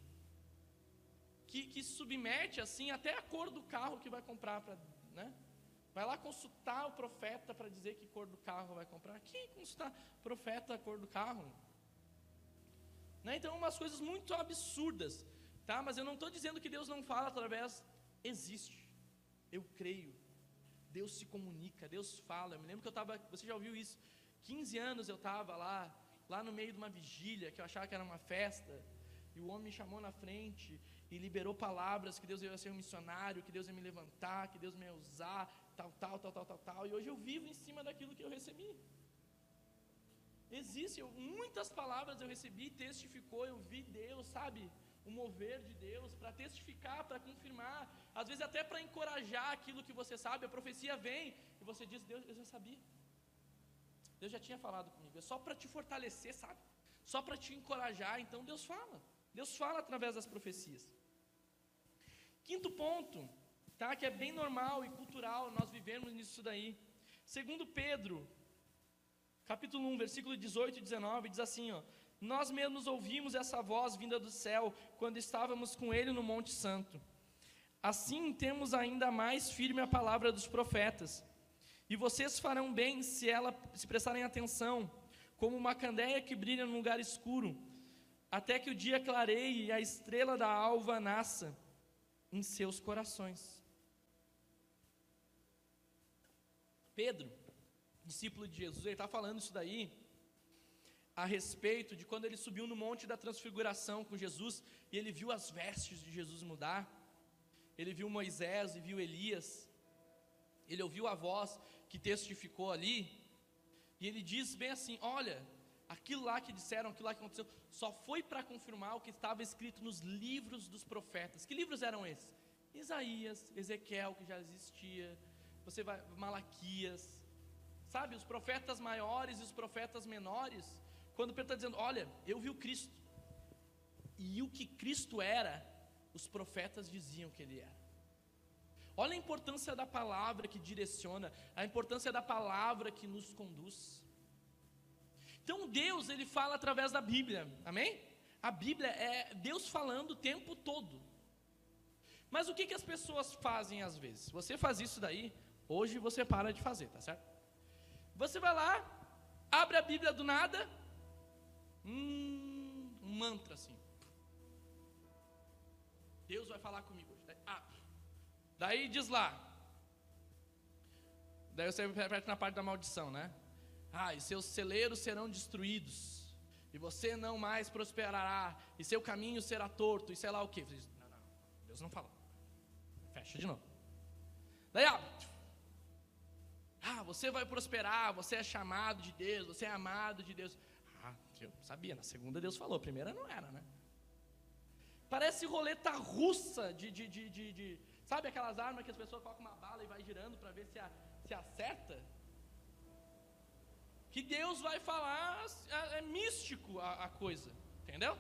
que, que submete assim até a cor do carro que vai comprar né? Vai lá consultar o profeta para dizer que cor do carro vai comprar. Quem consultar profeta a cor do carro? Né? Então, umas coisas muito absurdas, tá? Mas eu não estou dizendo que Deus não fala através. Existe. Eu creio. Deus se comunica, Deus fala. Eu me lembro que eu estava. Você já ouviu isso? 15 anos eu estava lá, lá no meio de uma vigília, que eu achava que era uma festa, e o homem me chamou na frente e liberou palavras que Deus ia ser um missionário, que Deus ia me levantar, que Deus me ia usar, tal, tal, tal, tal, tal, tal. E hoje eu vivo em cima daquilo que eu recebi. Existem muitas palavras eu recebi, testificou, eu vi Deus, sabe? O mover de Deus para testificar, para confirmar, às vezes até para encorajar aquilo que você sabe. A profecia vem e você diz: Deus, eu já sabia. Deus já tinha falado comigo. É só para te fortalecer, sabe? Só para te encorajar. Então Deus fala. Deus fala através das profecias. Quinto ponto, tá? Que é bem normal e cultural nós vivemos nisso daí. Segundo Pedro, capítulo 1, versículo 18 e 19, diz assim, ó: Nós mesmos ouvimos essa voz vinda do céu quando estávamos com ele no Monte Santo. Assim temos ainda mais firme a palavra dos profetas. E vocês farão bem se ela se prestarem atenção, como uma candeia que brilha num lugar escuro, até que o dia clareie e a estrela da alva nasça em seus corações. Pedro, discípulo de Jesus, ele está falando isso daí a respeito de quando ele subiu no monte da transfiguração com Jesus e ele viu as vestes de Jesus mudar. Ele viu Moisés e viu Elias. Ele ouviu a voz que testificou ali. E ele diz bem assim: Olha, aquilo lá que disseram, aquilo lá que aconteceu, só foi para confirmar o que estava escrito nos livros dos profetas. Que livros eram esses? Isaías, Ezequiel, que já existia, você vai, Malaquias, sabe, os profetas maiores e os profetas menores. Quando Pedro está dizendo: Olha, eu vi o Cristo, e o que Cristo era, os profetas diziam que ele era. Olha a importância da palavra que direciona, a importância da palavra que nos conduz. Então Deus, ele fala através da Bíblia, amém? A Bíblia é Deus falando o tempo todo. Mas o que, que as pessoas fazem às vezes? Você faz isso daí, hoje você para de fazer, tá certo? Você vai lá, abre a Bíblia do nada, hum, um mantra assim. Deus vai falar comigo hoje. Ah, daí diz lá. Daí você repete na parte da maldição, né? Ah, e seus celeiros serão destruídos, e você não mais prosperará, e seu caminho será torto, e sei lá o que. Não, não, Deus não falou. Fecha de novo. Daí, ah, ah, você vai prosperar, você é chamado de Deus, você é amado de Deus. Ah, eu sabia, na segunda Deus falou, primeira não era, né? Parece roleta russa de, de, de, de, de sabe aquelas armas que as pessoas colocam uma bala e vai girando para ver se, a, se acerta? Que Deus vai falar, é, é místico a, a coisa, entendeu?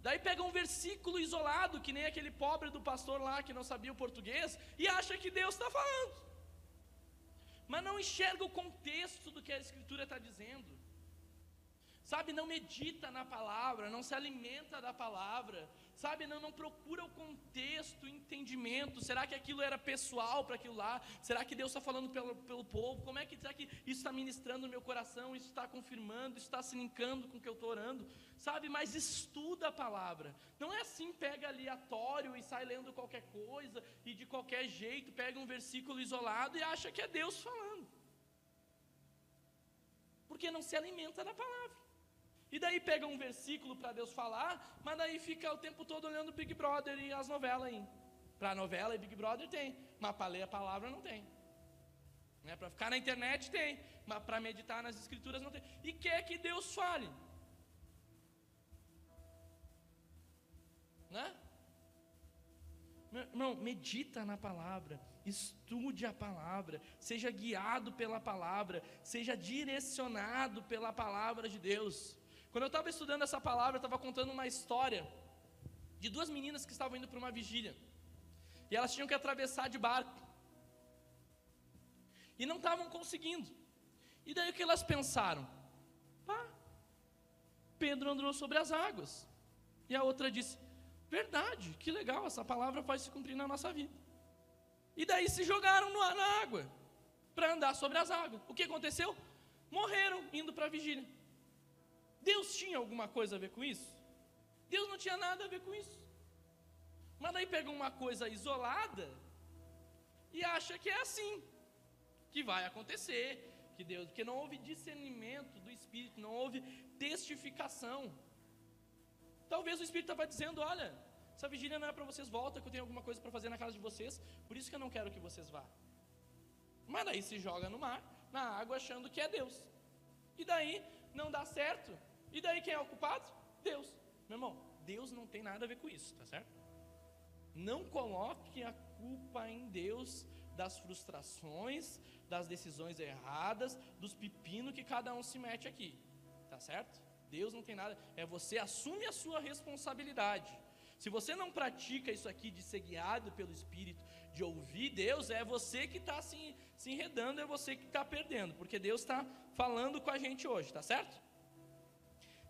Daí pega um versículo isolado, que nem aquele pobre do pastor lá que não sabia o português, e acha que Deus está falando, mas não enxerga o contexto do que a Escritura está dizendo sabe, não medita na palavra, não se alimenta da palavra, sabe, não, não procura o contexto, o entendimento. Será que aquilo era pessoal para aquilo lá? Será que Deus está falando pelo, pelo povo? Como é que será que isso está ministrando no meu coração? Isso está confirmando? Isso está se linkando com o que eu estou orando? Sabe, mas estuda a palavra. Não é assim, pega aleatório e sai lendo qualquer coisa e de qualquer jeito pega um versículo isolado e acha que é Deus falando. Porque não se alimenta da palavra. E daí pega um versículo para Deus falar, mas daí fica o tempo todo olhando Big Brother e as novelas aí. Para novela e Big Brother tem, mas para ler a palavra não tem. Né? Para ficar na internet tem, mas para meditar nas escrituras não tem. E quer que Deus fale. Né? Irmão, medita na palavra, estude a palavra, seja guiado pela palavra, seja direcionado pela palavra de Deus. Quando eu estava estudando essa palavra, eu estava contando uma história de duas meninas que estavam indo para uma vigília. E elas tinham que atravessar de barco. E não estavam conseguindo. E daí o que elas pensaram? Pá, Pedro andou sobre as águas. E a outra disse: Verdade, que legal, essa palavra pode se cumprir na nossa vida. E daí se jogaram na água para andar sobre as águas. O que aconteceu? Morreram indo para a vigília. Deus tinha alguma coisa a ver com isso? Deus não tinha nada a ver com isso. Mas daí pega uma coisa isolada e acha que é assim, que vai acontecer, que Deus, porque não houve discernimento do Espírito, não houve testificação. Talvez o Espírito estava dizendo: olha, essa vigília não é para vocês, volta que eu tenho alguma coisa para fazer na casa de vocês, por isso que eu não quero que vocês vá. Mas daí se joga no mar, na água, achando que é Deus. E daí não dá certo. E daí quem é o culpado? Deus. Meu irmão, Deus não tem nada a ver com isso, tá certo? Não coloque a culpa em Deus das frustrações, das decisões erradas, dos pepinos que cada um se mete aqui, tá certo? Deus não tem nada, é você assume a sua responsabilidade. Se você não pratica isso aqui de ser guiado pelo Espírito, de ouvir Deus, é você que está se, se enredando, é você que está perdendo, porque Deus está falando com a gente hoje, tá certo?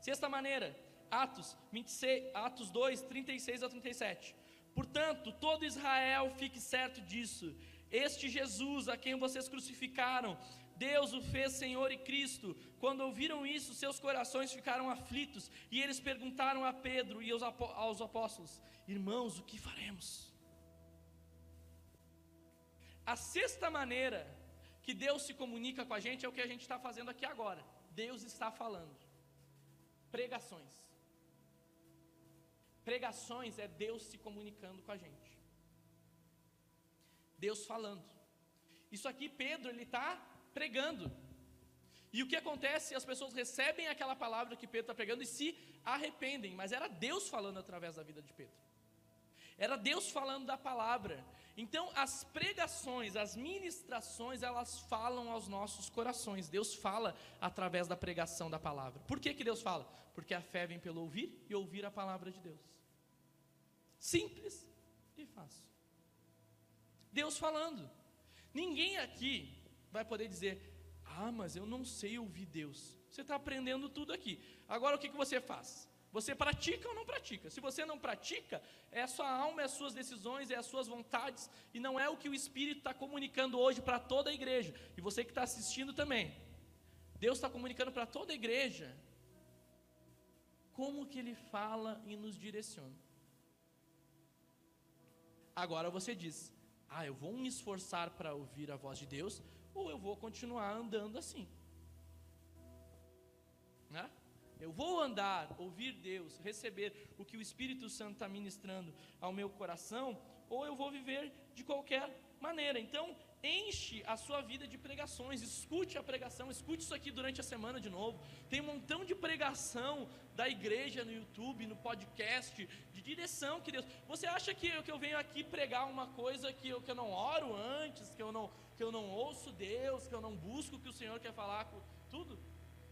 Sexta maneira, Atos, 26, Atos 2, 36 a 37. Portanto, todo Israel fique certo disso. Este Jesus a quem vocês crucificaram, Deus o fez Senhor e Cristo. Quando ouviram isso, seus corações ficaram aflitos e eles perguntaram a Pedro e aos apóstolos: Irmãos, o que faremos? A sexta maneira que Deus se comunica com a gente é o que a gente está fazendo aqui agora. Deus está falando. Pregações. Pregações é Deus se comunicando com a gente. Deus falando. Isso aqui, Pedro, ele está pregando. E o que acontece? As pessoas recebem aquela palavra que Pedro está pregando e se arrependem, mas era Deus falando através da vida de Pedro. Era Deus falando da palavra. Então, as pregações, as ministrações, elas falam aos nossos corações. Deus fala através da pregação da palavra. Por que, que Deus fala? Porque a fé vem pelo ouvir e ouvir a palavra de Deus. Simples e fácil. Deus falando. Ninguém aqui vai poder dizer: Ah, mas eu não sei ouvir Deus. Você está aprendendo tudo aqui. Agora o que, que você faz? Você pratica ou não pratica? Se você não pratica, é a sua alma, é as suas decisões, é as suas vontades, e não é o que o Espírito está comunicando hoje para toda a igreja, e você que está assistindo também. Deus está comunicando para toda a igreja como que Ele fala e nos direciona. Agora você diz: Ah, eu vou me esforçar para ouvir a voz de Deus, ou eu vou continuar andando assim. Eu vou andar, ouvir Deus, receber o que o Espírito Santo está ministrando ao meu coração, ou eu vou viver de qualquer maneira. Então, enche a sua vida de pregações, escute a pregação, escute isso aqui durante a semana de novo. Tem um montão de pregação da igreja no YouTube, no podcast, de direção que Deus. Você acha que eu, que eu venho aqui pregar uma coisa que eu, que eu não oro antes, que eu não, que eu não ouço Deus, que eu não busco o que o Senhor quer falar com tudo?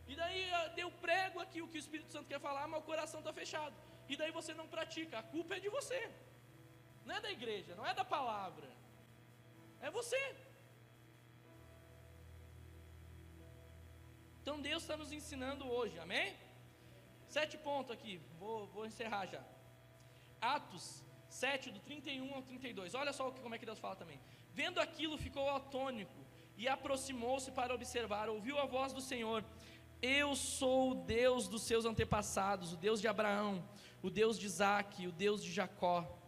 E daí eu prego aqui o que o Espírito Santo quer falar, mas o coração está fechado. E daí você não pratica, a culpa é de você, não é da igreja, não é da palavra. É você. Então Deus está nos ensinando hoje, amém? Sete pontos aqui, vou, vou encerrar já. Atos 7, do 31 ao 32. Olha só como é que Deus fala também. Vendo aquilo, ficou atônico e aproximou-se para observar, ouviu a voz do Senhor. Eu sou o Deus dos seus antepassados, o Deus de Abraão, o Deus de Isaac, o Deus de Jacó.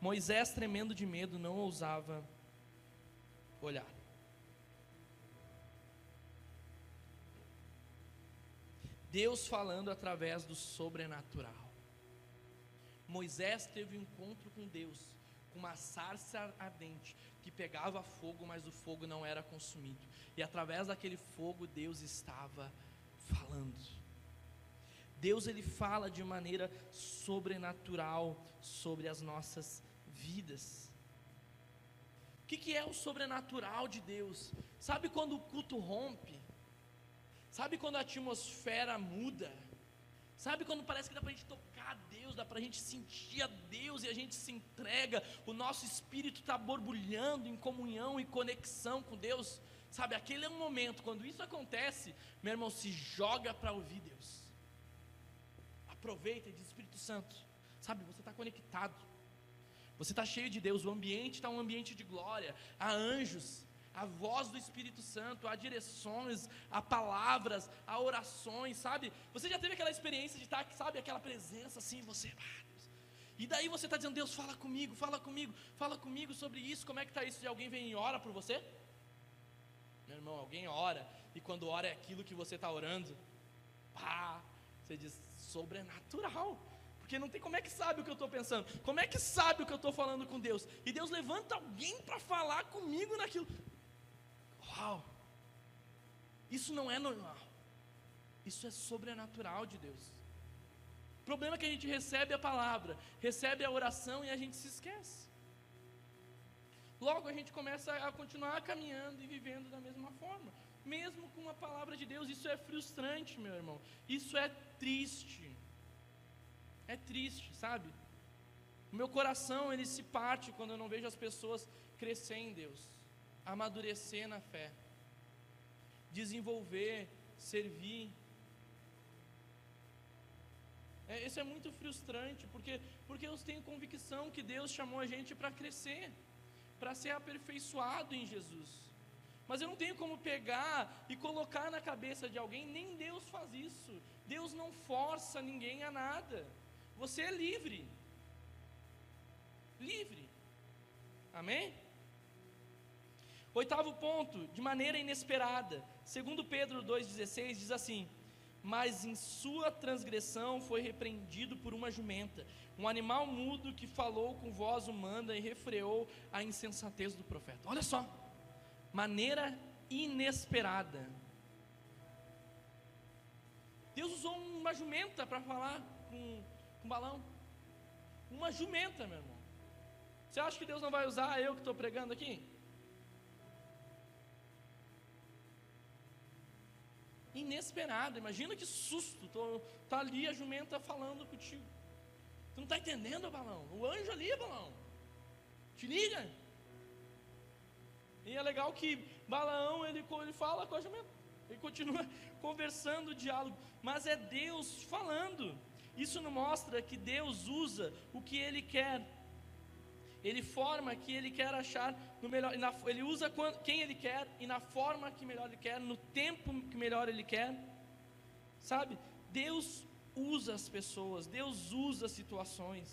Moisés, tremendo de medo, não ousava olhar. Deus falando através do sobrenatural. Moisés teve um encontro com Deus, com uma sarça ardente que pegava fogo, mas o fogo não era consumido. E através daquele fogo Deus estava falando. Deus ele fala de maneira sobrenatural sobre as nossas vidas. O que, que é o sobrenatural de Deus? Sabe quando o culto rompe? Sabe quando a atmosfera muda? Sabe quando parece que dá para a gente tocar a Deus, dá para a gente sentir a Deus e a gente se entrega, o nosso espírito está borbulhando em comunhão e conexão com Deus? Sabe, aquele é um momento, quando isso acontece, meu irmão, se joga para ouvir Deus. Aproveita e diz: Espírito Santo, sabe, você está conectado. Você está cheio de Deus, o ambiente está um ambiente de glória. Há anjos, a voz do Espírito Santo, há direções, há palavras, há orações, sabe? Você já teve aquela experiência de estar, sabe, aquela presença assim, você. E daí você está dizendo, Deus, fala comigo, fala comigo, fala comigo sobre isso, como é que está isso? E alguém vem e ora por você? Irmão, alguém ora, e quando ora é aquilo que você está orando, pá, você diz sobrenatural. Porque não tem como é que sabe o que eu estou pensando, como é que sabe o que eu estou falando com Deus. E Deus levanta alguém para falar comigo naquilo. Uau! Isso não é normal. Isso é sobrenatural de Deus. O problema é que a gente recebe a palavra, recebe a oração e a gente se esquece. Logo a gente começa a continuar caminhando e vivendo da mesma forma, mesmo com a palavra de Deus. Isso é frustrante, meu irmão. Isso é triste. É triste, sabe? O meu coração ele se parte quando eu não vejo as pessoas crescer em Deus, amadurecer na fé, desenvolver, servir. É, isso é muito frustrante, porque, porque eu tenho convicção que Deus chamou a gente para crescer, para ser aperfeiçoado em Jesus. Mas eu não tenho como pegar e colocar na cabeça de alguém, nem Deus faz isso. Deus não força ninguém a nada. Você é livre. Livre. Amém? Oitavo ponto, de maneira inesperada. Segundo Pedro 2,16 diz assim: Mas em sua transgressão foi repreendido por uma jumenta, um animal mudo que falou com voz humana e refreou a insensatez do profeta. Olha só, maneira inesperada. Deus usou uma jumenta para falar com um balão. Uma jumenta, meu irmão. Você acha que Deus não vai usar eu que estou pregando aqui? Inesperado, imagina que susto. Tô, tá ali a jumenta falando contigo. Tu não está entendendo, balão? O anjo ali, balão. Te liga. E é legal que Balaão ele, ele fala com a jumenta. Ele continua conversando o diálogo, mas é Deus falando. Isso não mostra que Deus usa o que Ele quer. Ele forma que Ele quer achar no melhor. Ele usa quem Ele quer e na forma que melhor Ele quer, no tempo que melhor Ele quer. Sabe? Deus usa as pessoas, Deus usa situações.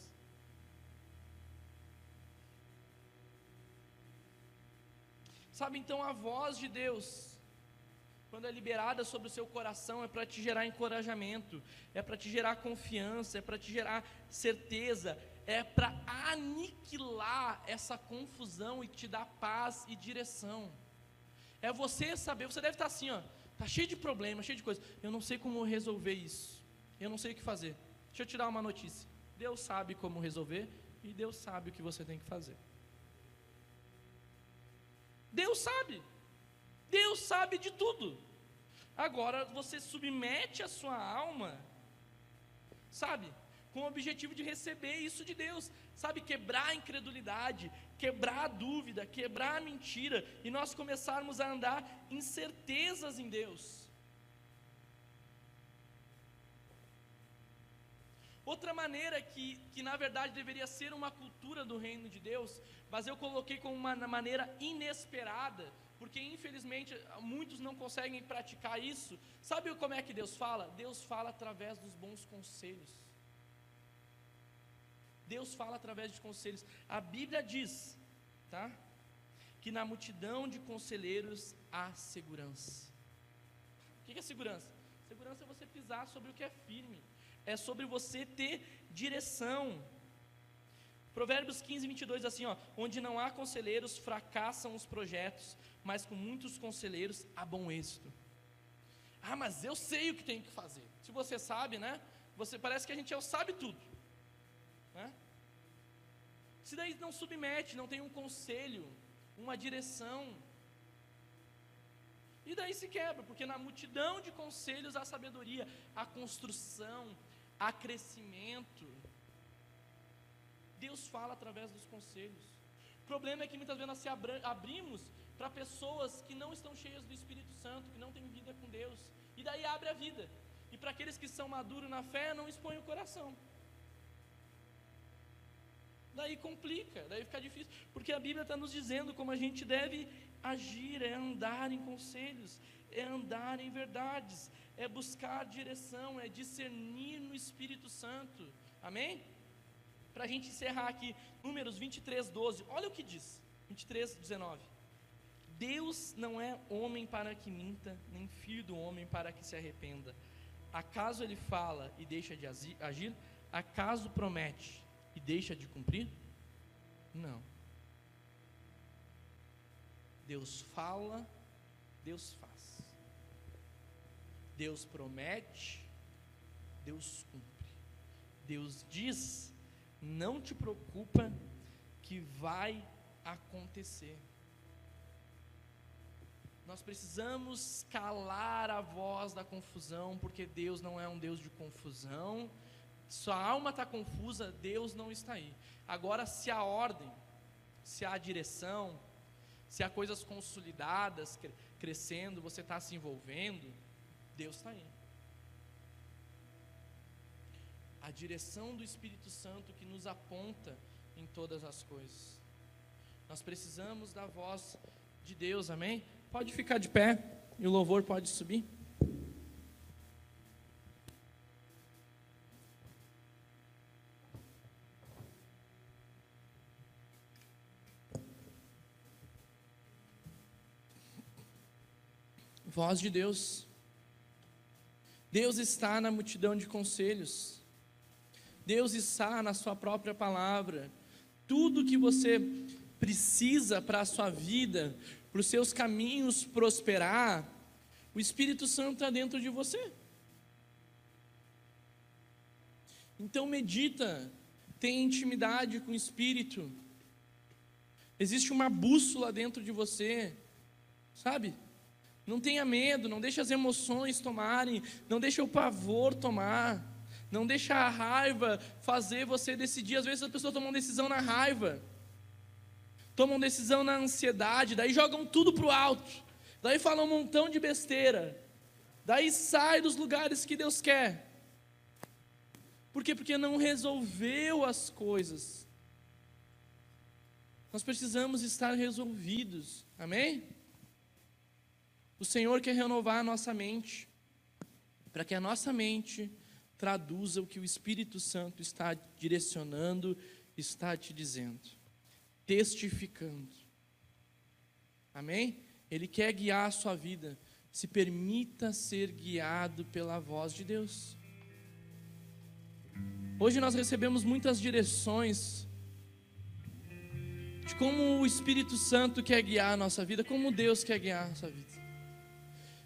Sabe, então a voz de Deus quando é liberada sobre o seu coração, é para te gerar encorajamento, é para te gerar confiança, é para te gerar certeza, é para aniquilar essa confusão e te dar paz e direção. É você saber, você deve estar assim, ó, tá cheio de problemas, cheio de coisas. Eu não sei como resolver isso. Eu não sei o que fazer. Deixa eu te dar uma notícia. Deus sabe como resolver e Deus sabe o que você tem que fazer. Deus sabe. Deus sabe de tudo. Agora você submete a sua alma, sabe, com o objetivo de receber isso de Deus, sabe, quebrar a incredulidade, quebrar a dúvida, quebrar a mentira, e nós começarmos a andar em certezas em Deus. Outra maneira que, que na verdade deveria ser uma cultura do reino de Deus, mas eu coloquei como uma maneira inesperada, porque infelizmente muitos não conseguem praticar isso. Sabe como é que Deus fala? Deus fala através dos bons conselhos. Deus fala através de conselhos. A Bíblia diz, tá? Que na multidão de conselheiros há segurança. O que é segurança? Segurança é você pisar sobre o que é firme, é sobre você ter direção. Provérbios 15, 22 assim, ó, onde não há conselheiros, fracassam os projetos, mas com muitos conselheiros há bom êxito. Ah, mas eu sei o que tenho que fazer. Se você sabe, né? Você parece que a gente é o sabe tudo, né? Se daí não submete, não tem um conselho, uma direção, e daí se quebra, porque na multidão de conselhos há sabedoria, há construção, há crescimento. Deus fala através dos conselhos. O problema é que muitas vezes nós se abrimos para pessoas que não estão cheias do Espírito Santo, que não têm vida com Deus, e daí abre a vida. E para aqueles que são maduros na fé, não expõe o coração. Daí complica, daí fica difícil, porque a Bíblia está nos dizendo como a gente deve agir, é andar em conselhos, é andar em verdades, é buscar direção, é discernir no Espírito Santo. Amém? Para a gente encerrar aqui, Números 23, 12. Olha o que diz. 23, 19. Deus não é homem para que minta, nem filho do homem para que se arrependa. Acaso ele fala e deixa de agir? Acaso promete e deixa de cumprir? Não. Deus fala, Deus faz. Deus promete, Deus cumpre. Deus diz: não te preocupa que vai acontecer. Nós precisamos calar a voz da confusão, porque Deus não é um Deus de confusão. Sua alma está confusa, Deus não está aí. Agora, se há ordem, se há direção, se há coisas consolidadas, crescendo, você está se envolvendo, Deus está aí. A direção do Espírito Santo que nos aponta em todas as coisas. Nós precisamos da voz de Deus, amém? Pode ficar de pé e o louvor pode subir. Voz de Deus. Deus está na multidão de conselhos. Deus está na sua própria palavra. Tudo que você precisa para a sua vida, para os seus caminhos prosperar, o Espírito Santo está dentro de você. Então medita, tenha intimidade com o Espírito. Existe uma bússola dentro de você, sabe? Não tenha medo, não deixe as emoções tomarem, não deixe o pavor tomar, não deixe a raiva fazer você decidir. Às vezes as pessoas tomam decisão na raiva tomam decisão na ansiedade, daí jogam tudo para o alto, daí falam um montão de besteira, daí sai dos lugares que Deus quer. Por quê? Porque não resolveu as coisas. Nós precisamos estar resolvidos, amém? O Senhor quer renovar a nossa mente, para que a nossa mente traduza o que o Espírito Santo está direcionando, está te dizendo testificando. Amém? Ele quer guiar a sua vida. Se permita ser guiado pela voz de Deus. Hoje nós recebemos muitas direções de como o Espírito Santo quer guiar a nossa vida, como Deus quer guiar a nossa vida.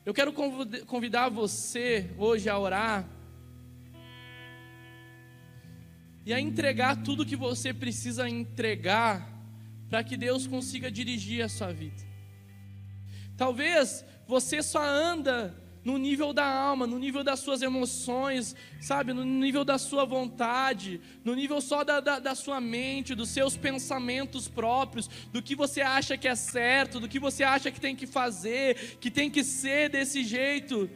Eu quero convidar você hoje a orar e a entregar tudo que você precisa entregar para que Deus consiga dirigir a sua vida. Talvez você só anda no nível da alma, no nível das suas emoções, sabe, no nível da sua vontade, no nível só da, da, da, sua mente, dos seus pensamentos próprios, do que você acha que é certo, do que você acha que tem que fazer, que tem que ser desse jeito,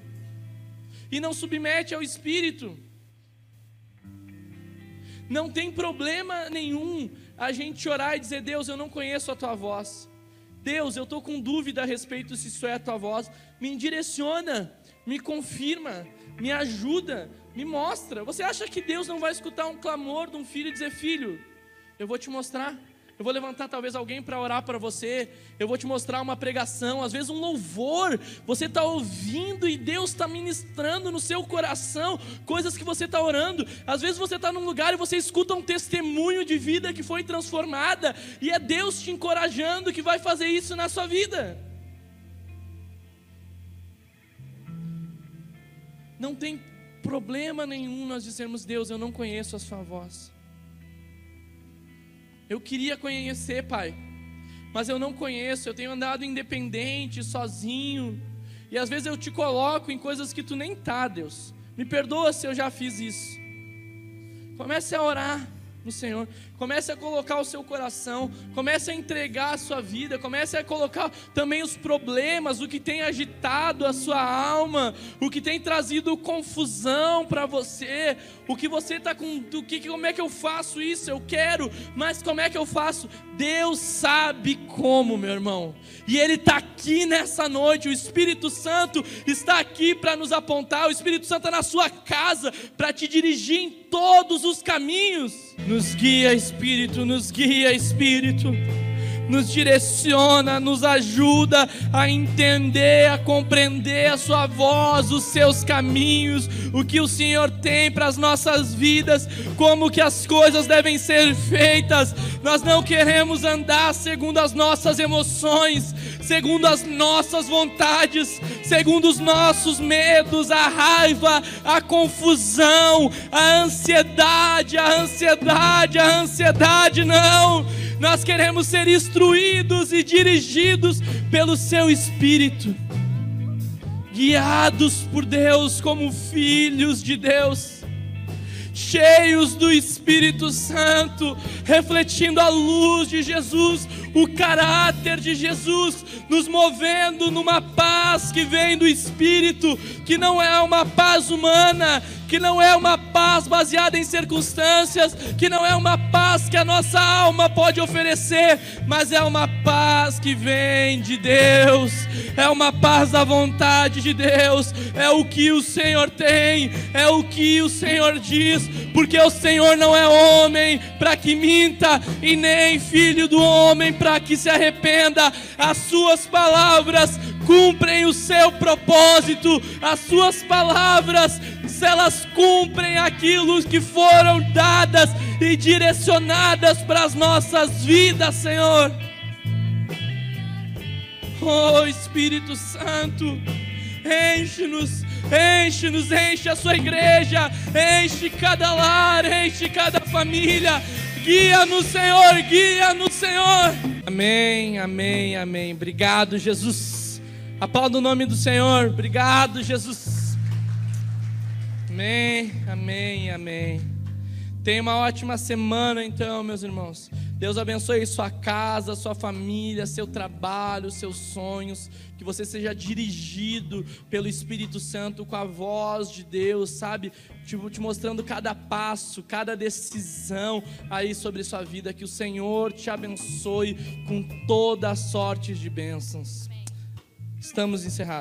e não submete ao Espírito. Não tem problema nenhum a gente orar e dizer: Deus, eu não conheço a tua voz. Deus, eu estou com dúvida a respeito se isso é a tua voz. Me direciona, me confirma, me ajuda, me mostra. Você acha que Deus não vai escutar um clamor de um filho e dizer: Filho, eu vou te mostrar. Eu vou levantar talvez alguém para orar para você. Eu vou te mostrar uma pregação, às vezes um louvor. Você está ouvindo e Deus está ministrando no seu coração coisas que você está orando. Às vezes você está num lugar e você escuta um testemunho de vida que foi transformada e é Deus te encorajando que vai fazer isso na sua vida. Não tem problema nenhum nós dizermos Deus, eu não conheço a sua voz. Eu queria conhecer, Pai, mas eu não conheço, eu tenho andado independente, sozinho, e às vezes eu te coloco em coisas que tu nem tá, Deus. Me perdoa se eu já fiz isso. Comece a orar no Senhor. Comece a colocar o seu coração, comece a entregar a sua vida, comece a colocar também os problemas, o que tem agitado a sua alma, o que tem trazido confusão para você, o que você está com, o que, como é que eu faço isso? Eu quero, mas como é que eu faço? Deus sabe como, meu irmão. E Ele está aqui nessa noite. O Espírito Santo está aqui para nos apontar. O Espírito Santo está na sua casa para te dirigir em todos os caminhos. Nos guia, Espírito, nos guia, Espírito. Nos direciona, nos ajuda a entender, a compreender a Sua voz, os seus caminhos, o que o Senhor tem para as nossas vidas, como que as coisas devem ser feitas. Nós não queremos andar segundo as nossas emoções, segundo as nossas vontades, segundo os nossos medos, a raiva, a confusão, a ansiedade, a ansiedade, a ansiedade, não. Nós queremos ser instruídos e dirigidos pelo Seu Espírito, guiados por Deus como filhos de Deus cheios do Espírito Santo, refletindo a luz de Jesus, o caráter de Jesus, nos movendo numa paz que vem do Espírito, que não é uma paz humana, que não é uma paz baseada em circunstâncias, que não é uma paz que a nossa alma pode oferecer, mas é uma paz que vem de Deus, é uma paz da vontade de Deus, é o que o Senhor tem, é o que o Senhor diz, porque o Senhor não é homem para que minta, e nem filho do homem para que se arrependa, as suas palavras cumprem o seu propósito, as suas palavras elas cumprem aquilo que foram dadas e direcionadas para as nossas vidas, Senhor. Oh Espírito Santo, enche-nos, enche-nos, enche a sua igreja, enche cada lar, enche cada família. Guia-nos, Senhor, guia-nos, Senhor. Amém, amém, amém. Obrigado, Jesus. Aplauda o nome do Senhor. Obrigado, Jesus. Amém, amém, amém. Tenha uma ótima semana, então, meus irmãos. Deus abençoe sua casa, sua família, seu trabalho, seus sonhos. Que você seja dirigido pelo Espírito Santo com a voz de Deus, sabe? Tipo, te mostrando cada passo, cada decisão aí sobre sua vida. Que o Senhor te abençoe com toda a sorte de bênçãos. Estamos encerrados.